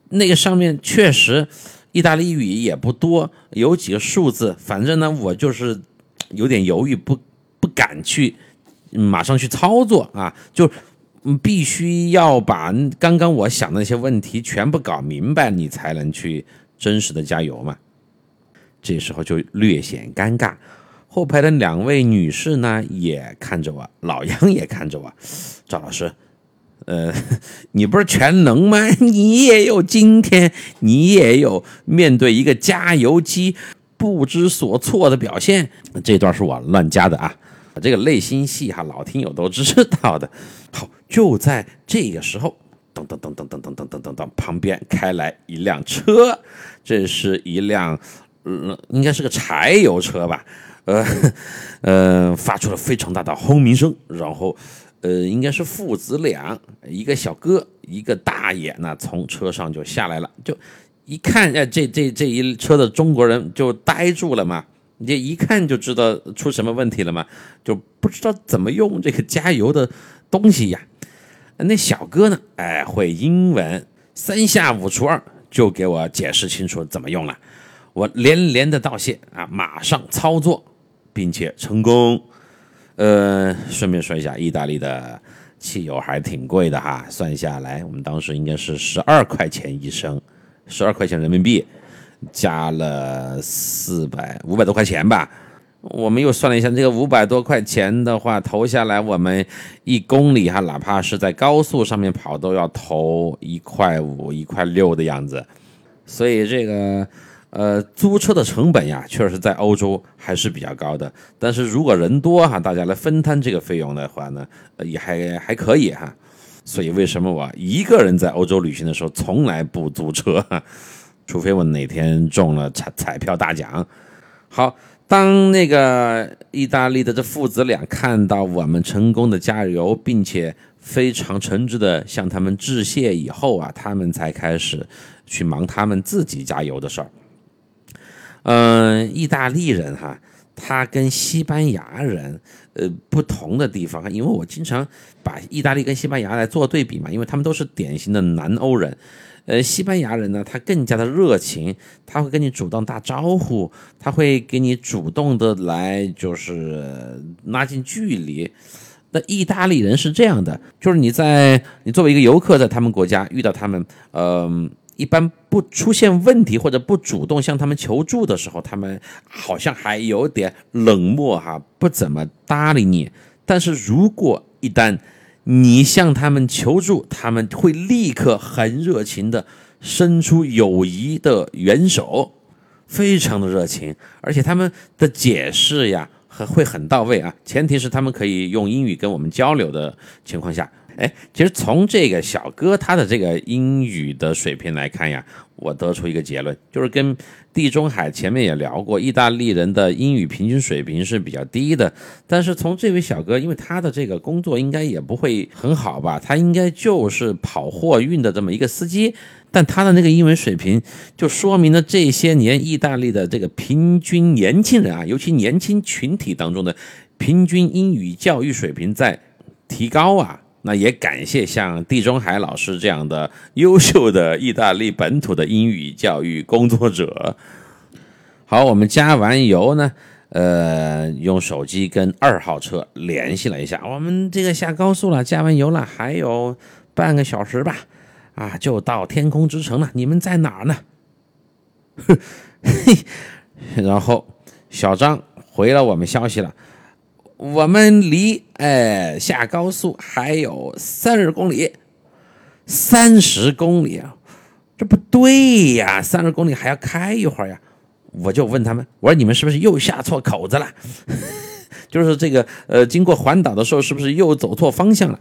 那个上面确实意大利语也不多，有几个数字，反正呢我就是有点犹豫，不不敢去马上去操作啊，就。必须要把刚刚我想的那些问题全部搞明白，你才能去真实的加油嘛。这时候就略显尴尬。后排的两位女士呢，也看着我，老杨也看着我。赵老师，呃，你不是全能吗？你也有今天，你也有面对一个加油机不知所措的表现。这段是我乱加的啊。这个内心戏哈，老听友都知道的。好，就在这个时候，噔噔噔噔噔噔噔噔噔噔，旁边开来一辆车，这是一辆，嗯，应该是个柴油车吧？呃，呃，发出了非常大的轰鸣声，然后，呃，应该是父子俩，一个小哥，一个大爷呢，从车上就下来了，就一看，哎，这这这一车的中国人就呆住了嘛。你这一看就知道出什么问题了嘛？就不知道怎么用这个加油的东西呀。那小哥呢？哎，会英文，三下五除二就给我解释清楚怎么用了。我连连的道谢啊，马上操作，并且成功。呃，顺便说一下，意大利的汽油还挺贵的哈，算下来，我们当时应该是十二块钱一升，十二块钱人民币。加了四百五百多块钱吧，我们又算了一下，这个五百多块钱的话，投下来我们一公里哈，哪怕是在高速上面跑，都要投一块五、一块六的样子。所以这个呃租车的成本呀，确实在欧洲还是比较高的。但是如果人多哈，大家来分摊这个费用的话呢，也还还可以哈。所以为什么我一个人在欧洲旅行的时候从来不租车？除非我哪天中了彩彩票大奖，好，当那个意大利的这父子俩看到我们成功的加油，并且非常诚挚的向他们致谢以后啊，他们才开始去忙他们自己加油的事儿。嗯，意大利人哈，他跟西班牙人呃不同的地方，因为我经常把意大利跟西班牙来做对比嘛，因为他们都是典型的南欧人。呃，西班牙人呢，他更加的热情，他会跟你主动打招呼，他会给你主动的来，就是拉近距离。那意大利人是这样的，就是你在你作为一个游客在他们国家遇到他们，嗯，一般不出现问题或者不主动向他们求助的时候，他们好像还有点冷漠哈，不怎么搭理你。但是如果一旦你向他们求助，他们会立刻很热情的伸出友谊的援手，非常的热情，而且他们的解释呀，会很到位啊，前提是他们可以用英语跟我们交流的情况下。哎，其实从这个小哥他的这个英语的水平来看呀，我得出一个结论，就是跟地中海前面也聊过，意大利人的英语平均水平是比较低的。但是从这位小哥，因为他的这个工作应该也不会很好吧，他应该就是跑货运的这么一个司机，但他的那个英文水平就说明了这些年意大利的这个平均年轻人啊，尤其年轻群体当中的平均英语教育水平在提高啊。那也感谢像地中海老师这样的优秀的意大利本土的英语教育工作者。好，我们加完油呢，呃，用手机跟二号车联系了一下，我们这个下高速了，加完油了，还有半个小时吧，啊，就到天空之城了。你们在哪儿呢？然后小张回了我们消息了。我们离哎下高速还有三十公里，三十公里啊，这不对呀！三十公里还要开一会儿呀。我就问他们，我说你们是不是又下错口子了？就是这个呃，经过环岛的时候是不是又走错方向了？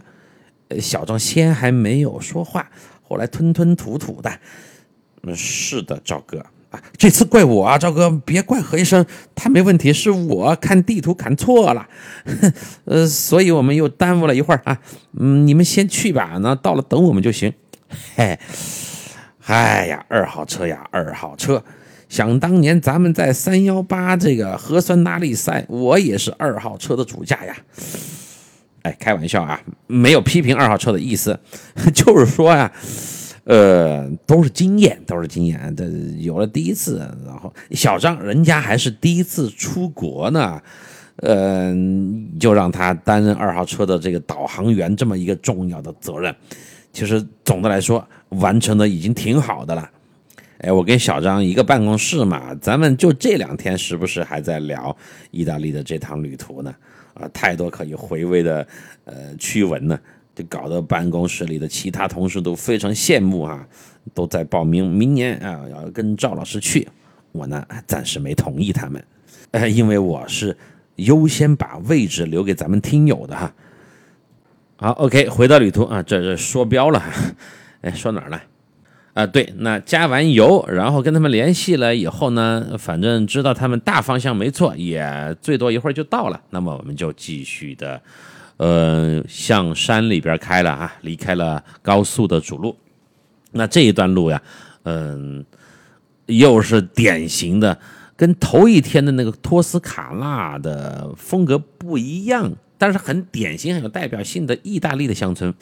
小张先还没有说话，后来吞吞吐吐的，嗯，是的，赵哥。啊，这次怪我啊，赵哥，别怪何医生，他没问题，是我看地图看错了，呃，所以我们又耽误了一会儿啊。嗯，你们先去吧，那到了等我们就行。嘿，哎呀，二号车呀，二号车，想当年咱们在三幺八这个核酸拉力赛，我也是二号车的主驾呀。哎，开玩笑啊，没有批评二号车的意思，就是说呀。呃，都是经验，都是经验。这有了第一次，然后小张人家还是第一次出国呢，呃，就让他担任二号车的这个导航员这么一个重要的责任。其实总的来说，完成的已经挺好的了。哎，我跟小张一个办公室嘛，咱们就这两天时不时还在聊意大利的这趟旅途呢，啊，太多可以回味的呃趣闻呢。就搞得办公室里的其他同事都非常羡慕啊，都在报名明年啊要跟赵老师去。我呢暂时没同意他们，呃，因为我是优先把位置留给咱们听友的哈。好，OK，回到旅途啊，这这说标了，哎，说哪儿了？啊，对，那加完油，然后跟他们联系了以后呢，反正知道他们大方向没错，也最多一会儿就到了。那么我们就继续的。呃，向山里边开了啊，离开了高速的主路。那这一段路呀，嗯，又是典型的跟头一天的那个托斯卡纳的风格不一样，但是很典型、很有代表性的意大利的乡村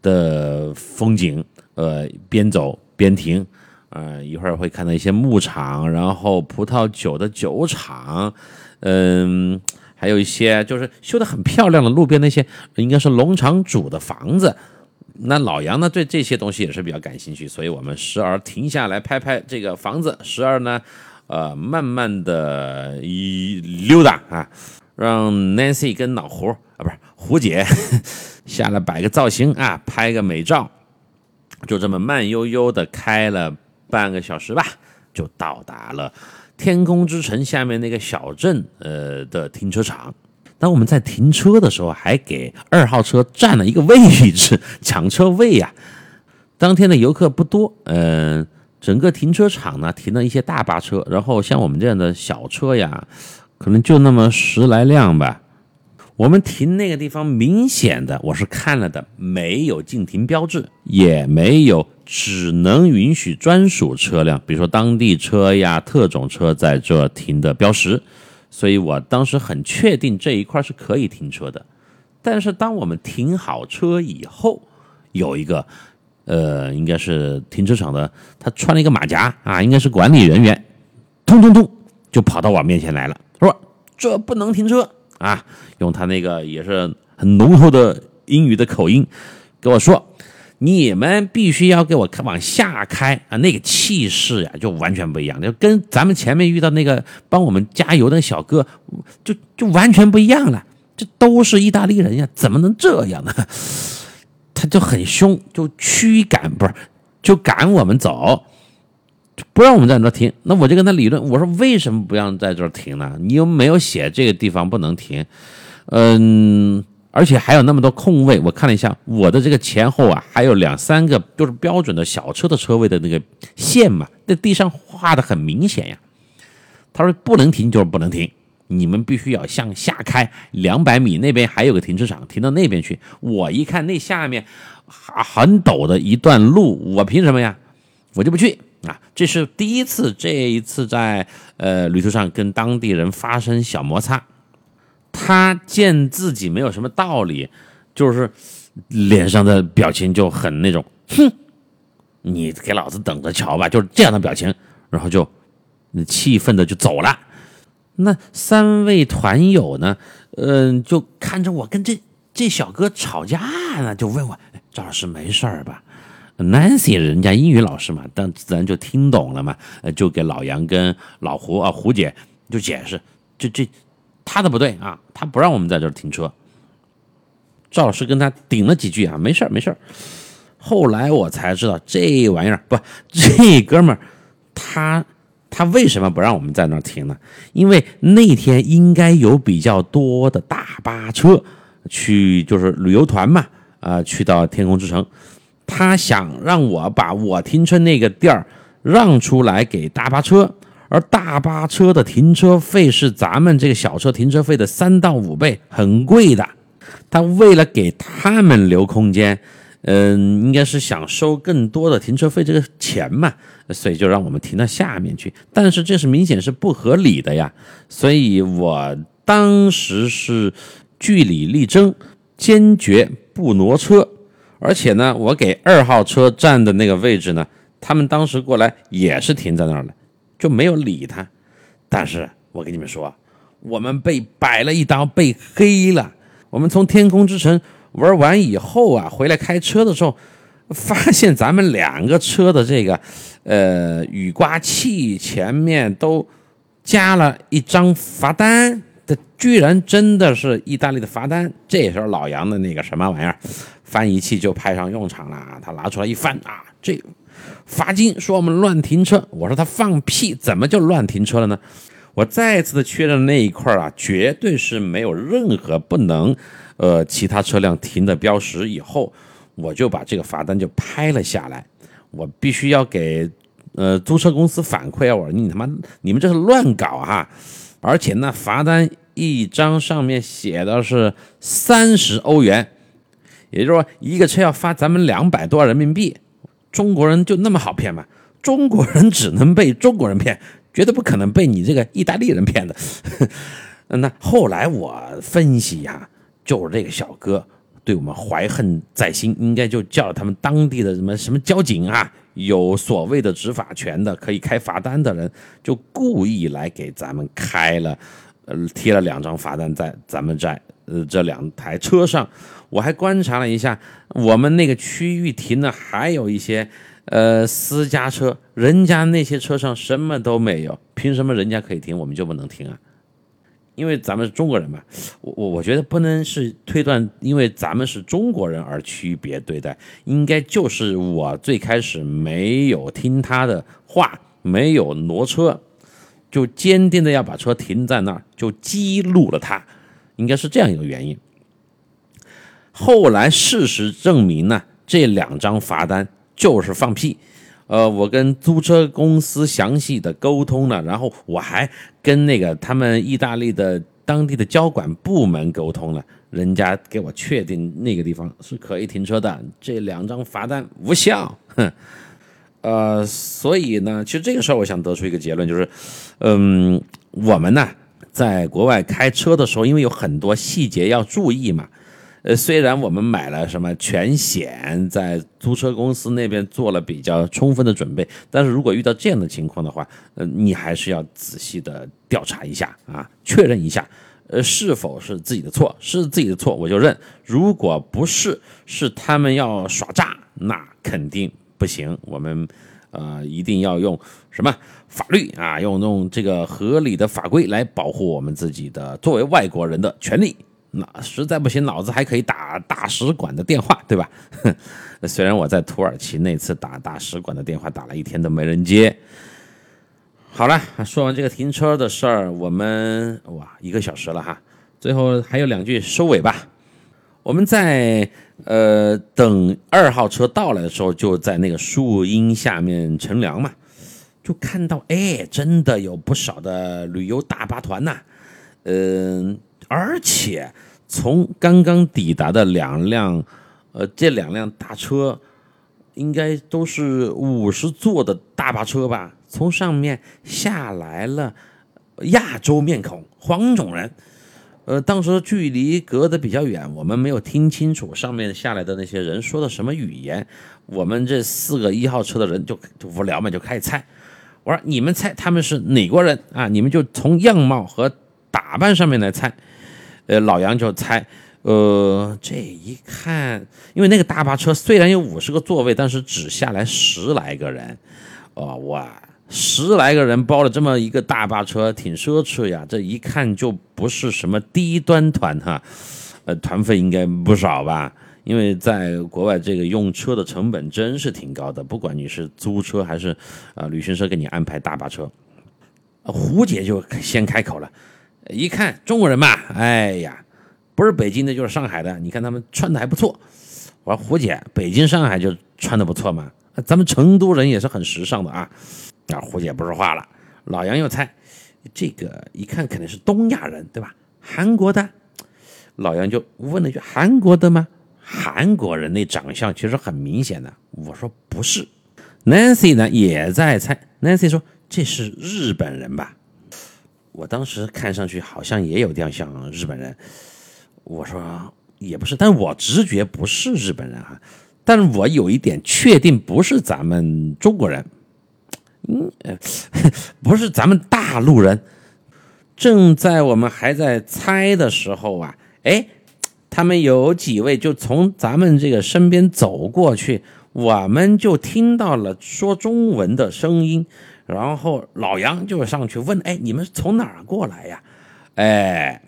的风景。呃，边走边停，呃，一会儿会看到一些牧场，然后葡萄酒的酒厂，嗯。还有一些就是修的很漂亮的路边那些应该是农场主的房子，那老杨呢对这些东西也是比较感兴趣，所以我们时而停下来拍拍这个房子，时而呢，呃，慢慢的一溜达啊，让 Nancy 跟老胡啊不是胡姐 下来摆个造型啊，拍个美照，就这么慢悠悠的开了半个小时吧，就到达了。天空之城下面那个小镇，呃的停车场。当我们在停车的时候，还给二号车占了一个位置，抢车位呀。当天的游客不多，嗯，整个停车场呢停了一些大巴车，然后像我们这样的小车呀，可能就那么十来辆吧。我们停那个地方，明显的我是看了的，没有禁停标志，也没有只能允许专属车辆，比如说当地车呀、特种车在这停的标识，所以我当时很确定这一块是可以停车的。但是当我们停好车以后，有一个，呃，应该是停车场的，他穿了一个马甲啊，应该是管理人员，通通通就跑到我面前来了，说这不能停车。啊，用他那个也是很浓厚的英语的口音跟我说：“你们必须要给我往下开啊！”那个气势呀，就完全不一样，就跟咱们前面遇到那个帮我们加油的小哥，就就完全不一样了。这都是意大利人呀，怎么能这样呢？他就很凶，就驱赶不是，就赶我们走。不让我们在那停。那我就跟他理论，我说为什么不让在这停呢？你又没有写这个地方不能停，嗯，而且还有那么多空位。我看了一下，我的这个前后啊，还有两三个就是标准的小车的车位的那个线嘛，在地上画的很明显呀。他说不能停就是不能停。你们必须要向下开两百米，那边还有个停车场，停到那边去。我一看那下面很陡的一段路，我凭什么呀？我就不去啊！这是第一次，这一次在呃旅途上跟当地人发生小摩擦，他见自己没有什么道理，就是脸上的表情就很那种，哼，你给老子等着瞧吧，就是这样的表情，然后就气愤的就走了。那三位团友呢？嗯，就看着我跟这这小哥吵架呢，就问我赵老师没事儿吧？Nancy 人家英语老师嘛，但自然就听懂了嘛，就给老杨跟老胡啊胡姐就解释，这这他的不对啊，他不让我们在这儿停车。赵老师跟他顶了几句啊，没事儿没事儿。后来我才知道这玩意儿不，这哥们儿他。他为什么不让我们在那儿停呢？因为那天应该有比较多的大巴车去，就是旅游团嘛，啊，去到天空之城。他想让我把我停车那个地儿让出来给大巴车，而大巴车的停车费是咱们这个小车停车费的三到五倍，很贵的。他为了给他们留空间。嗯，应该是想收更多的停车费这个钱嘛，所以就让我们停到下面去。但是这是明显是不合理的呀，所以我当时是据理力争，坚决不挪车。而且呢，我给二号车站的那个位置呢，他们当时过来也是停在那儿的，就没有理他。但是我跟你们说，我们被摆了一刀，被黑了。我们从天空之城。玩完以后啊，回来开车的时候，发现咱们两个车的这个，呃，雨刮器前面都加了一张罚单，这居然真的是意大利的罚单。这时候老杨的那个什么玩意儿，翻译器就派上用场了。他拿出来一翻啊，这罚金说我们乱停车。我说他放屁，怎么就乱停车了呢？我再次的确认那一块啊，绝对是没有任何不能。呃，其他车辆停的标识以后，我就把这个罚单就拍了下来。我必须要给呃租车公司反馈啊！我说你他妈你们这是乱搞哈！而且那罚单一张上面写的是三十欧元，也就是说一个车要罚咱们两百多人民币。中国人就那么好骗吗？中国人只能被中国人骗，绝对不可能被你这个意大利人骗的。那后来我分析呀。就是这个小哥对我们怀恨在心，应该就叫他们当地的什么什么交警啊，有所谓的执法权的，可以开罚单的人，就故意来给咱们开了，呃，贴了两张罚单在咱们在呃这两台车上。我还观察了一下，我们那个区域停的还有一些呃私家车，人家那些车上什么都没有，凭什么人家可以停，我们就不能停啊？因为咱们是中国人嘛，我我我觉得不能是推断，因为咱们是中国人而区别对待，应该就是我最开始没有听他的话，没有挪车，就坚定的要把车停在那儿，就激怒了他，应该是这样一个原因。后来事实证明呢，这两张罚单就是放屁。呃，我跟租车公司详细的沟通了，然后我还跟那个他们意大利的当地的交管部门沟通了，人家给我确定那个地方是可以停车的，这两张罚单无效。哼，呃，所以呢，其实这个时候我想得出一个结论，就是，嗯，我们呢在国外开车的时候，因为有很多细节要注意嘛。呃，虽然我们买了什么全险，在租车公司那边做了比较充分的准备，但是如果遇到这样的情况的话，呃，你还是要仔细的调查一下啊，确认一下，呃，是否是自己的错，是自己的错我就认，如果不是，是他们要耍诈，那肯定不行。我们呃一定要用什么法律啊，用用这个合理的法规来保护我们自己的作为外国人的权利。那实在不行，老子还可以打大使馆的电话，对吧？虽然我在土耳其那次打大使馆的电话打了一天都没人接。好了，说完这个停车的事儿，我们哇一个小时了哈，最后还有两句收尾吧。我们在呃等二号车到来的时候，就在那个树荫下面乘凉嘛，就看到哎，真的有不少的旅游大巴团呐，嗯，而且从刚刚抵达的两辆，呃，这两辆大车应该都是五十座的大巴车吧，从上面下来了亚洲面孔黄种人。呃，当时距离隔得比较远，我们没有听清楚上面下来的那些人说的什么语言。我们这四个一号车的人就无聊嘛，就开始猜。我说你们猜他们是哪国人啊？你们就从样貌和打扮上面来猜。呃，老杨就猜，呃，这一看，因为那个大巴车虽然有五十个座位，但是只下来十来个人。哦，哇！十来个人包了这么一个大巴车，挺奢侈呀。这一看就不是什么低端团哈，呃，团费应该不少吧？因为在国外这个用车的成本真是挺高的，不管你是租车还是啊旅行社给你安排大巴车。胡姐就先开口了，一看中国人嘛，哎呀，不是北京的，就是上海的，你看他们穿的还不错。我说胡姐，北京、上海就穿的不错嘛，咱们成都人也是很时尚的啊。啊，胡姐不说话了。老杨又猜，这个一看肯定是东亚人，对吧？韩国的。老杨就问了一句：“韩国的吗？”韩国人那长相其实很明显的。我说不是。Nancy 呢也在猜。Nancy 说：“这是日本人吧？”我当时看上去好像也有点像日本人。我说也不是，但我直觉不是日本人啊。但我有一点确定不是咱们中国人。嗯，不是咱们大陆人。正在我们还在猜的时候啊，哎，他们有几位就从咱们这个身边走过去，我们就听到了说中文的声音。然后老杨就上去问：“哎，你们从哪儿过来呀？”哎。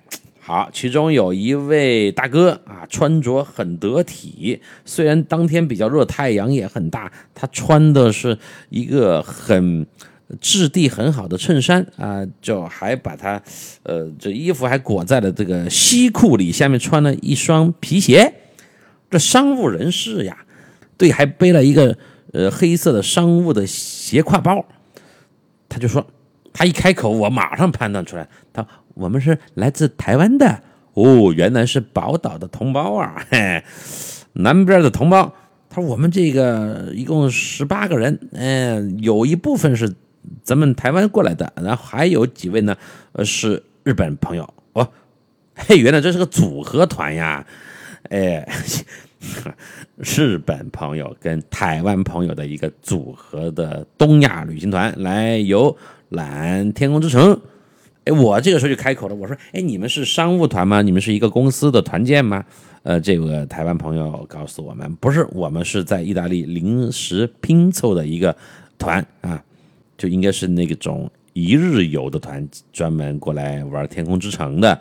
好，其中有一位大哥啊，穿着很得体，虽然当天比较热，太阳也很大，他穿的是一个很质地很好的衬衫啊，就还把他，呃，这衣服还裹在了这个西裤里，下面穿了一双皮鞋，这商务人士呀，对，还背了一个呃黑色的商务的斜挎包，他就说，他一开口，我马上判断出来，他。我们是来自台湾的哦，原来是宝岛的同胞啊，嘿，南边的同胞。他说我们这个一共十八个人，嗯，有一部分是咱们台湾过来的，然后还有几位呢，呃，是日本朋友哦，嘿，原来这是个组合团呀，哎，日本朋友跟台湾朋友的一个组合的东亚旅行团来游览天空之城。哎，我这个时候就开口了，我说：“哎，你们是商务团吗？你们是一个公司的团建吗？”呃，这个台湾朋友告诉我们，不是，我们是在意大利临时拼凑的一个团啊，就应该是那种一日游的团，专门过来玩天空之城的。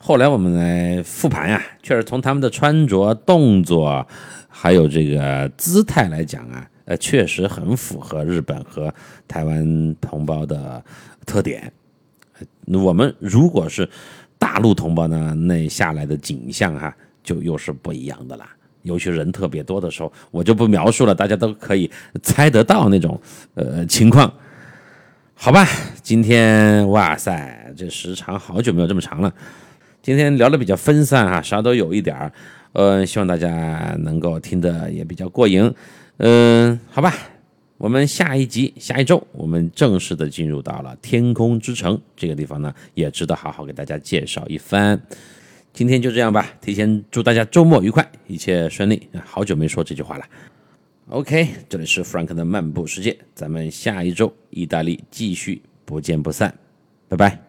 后来我们来复盘呀，确实从他们的穿着、动作，还有这个姿态来讲啊，呃，确实很符合日本和台湾同胞的特点。我们如果是大陆同胞呢，那下来的景象哈，就又是不一样的啦。尤其人特别多的时候，我就不描述了，大家都可以猜得到那种呃情况。好吧，今天哇塞，这时长好久没有这么长了。今天聊的比较分散哈，啥都有一点儿，呃，希望大家能够听得也比较过瘾。嗯，好吧。我们下一集、下一周，我们正式的进入到了天空之城这个地方呢，也值得好好给大家介绍一番。今天就这样吧，提前祝大家周末愉快，一切顺利。好久没说这句话了。OK，这里是 Frank 的漫步世界，咱们下一周意大利继续不见不散，拜拜。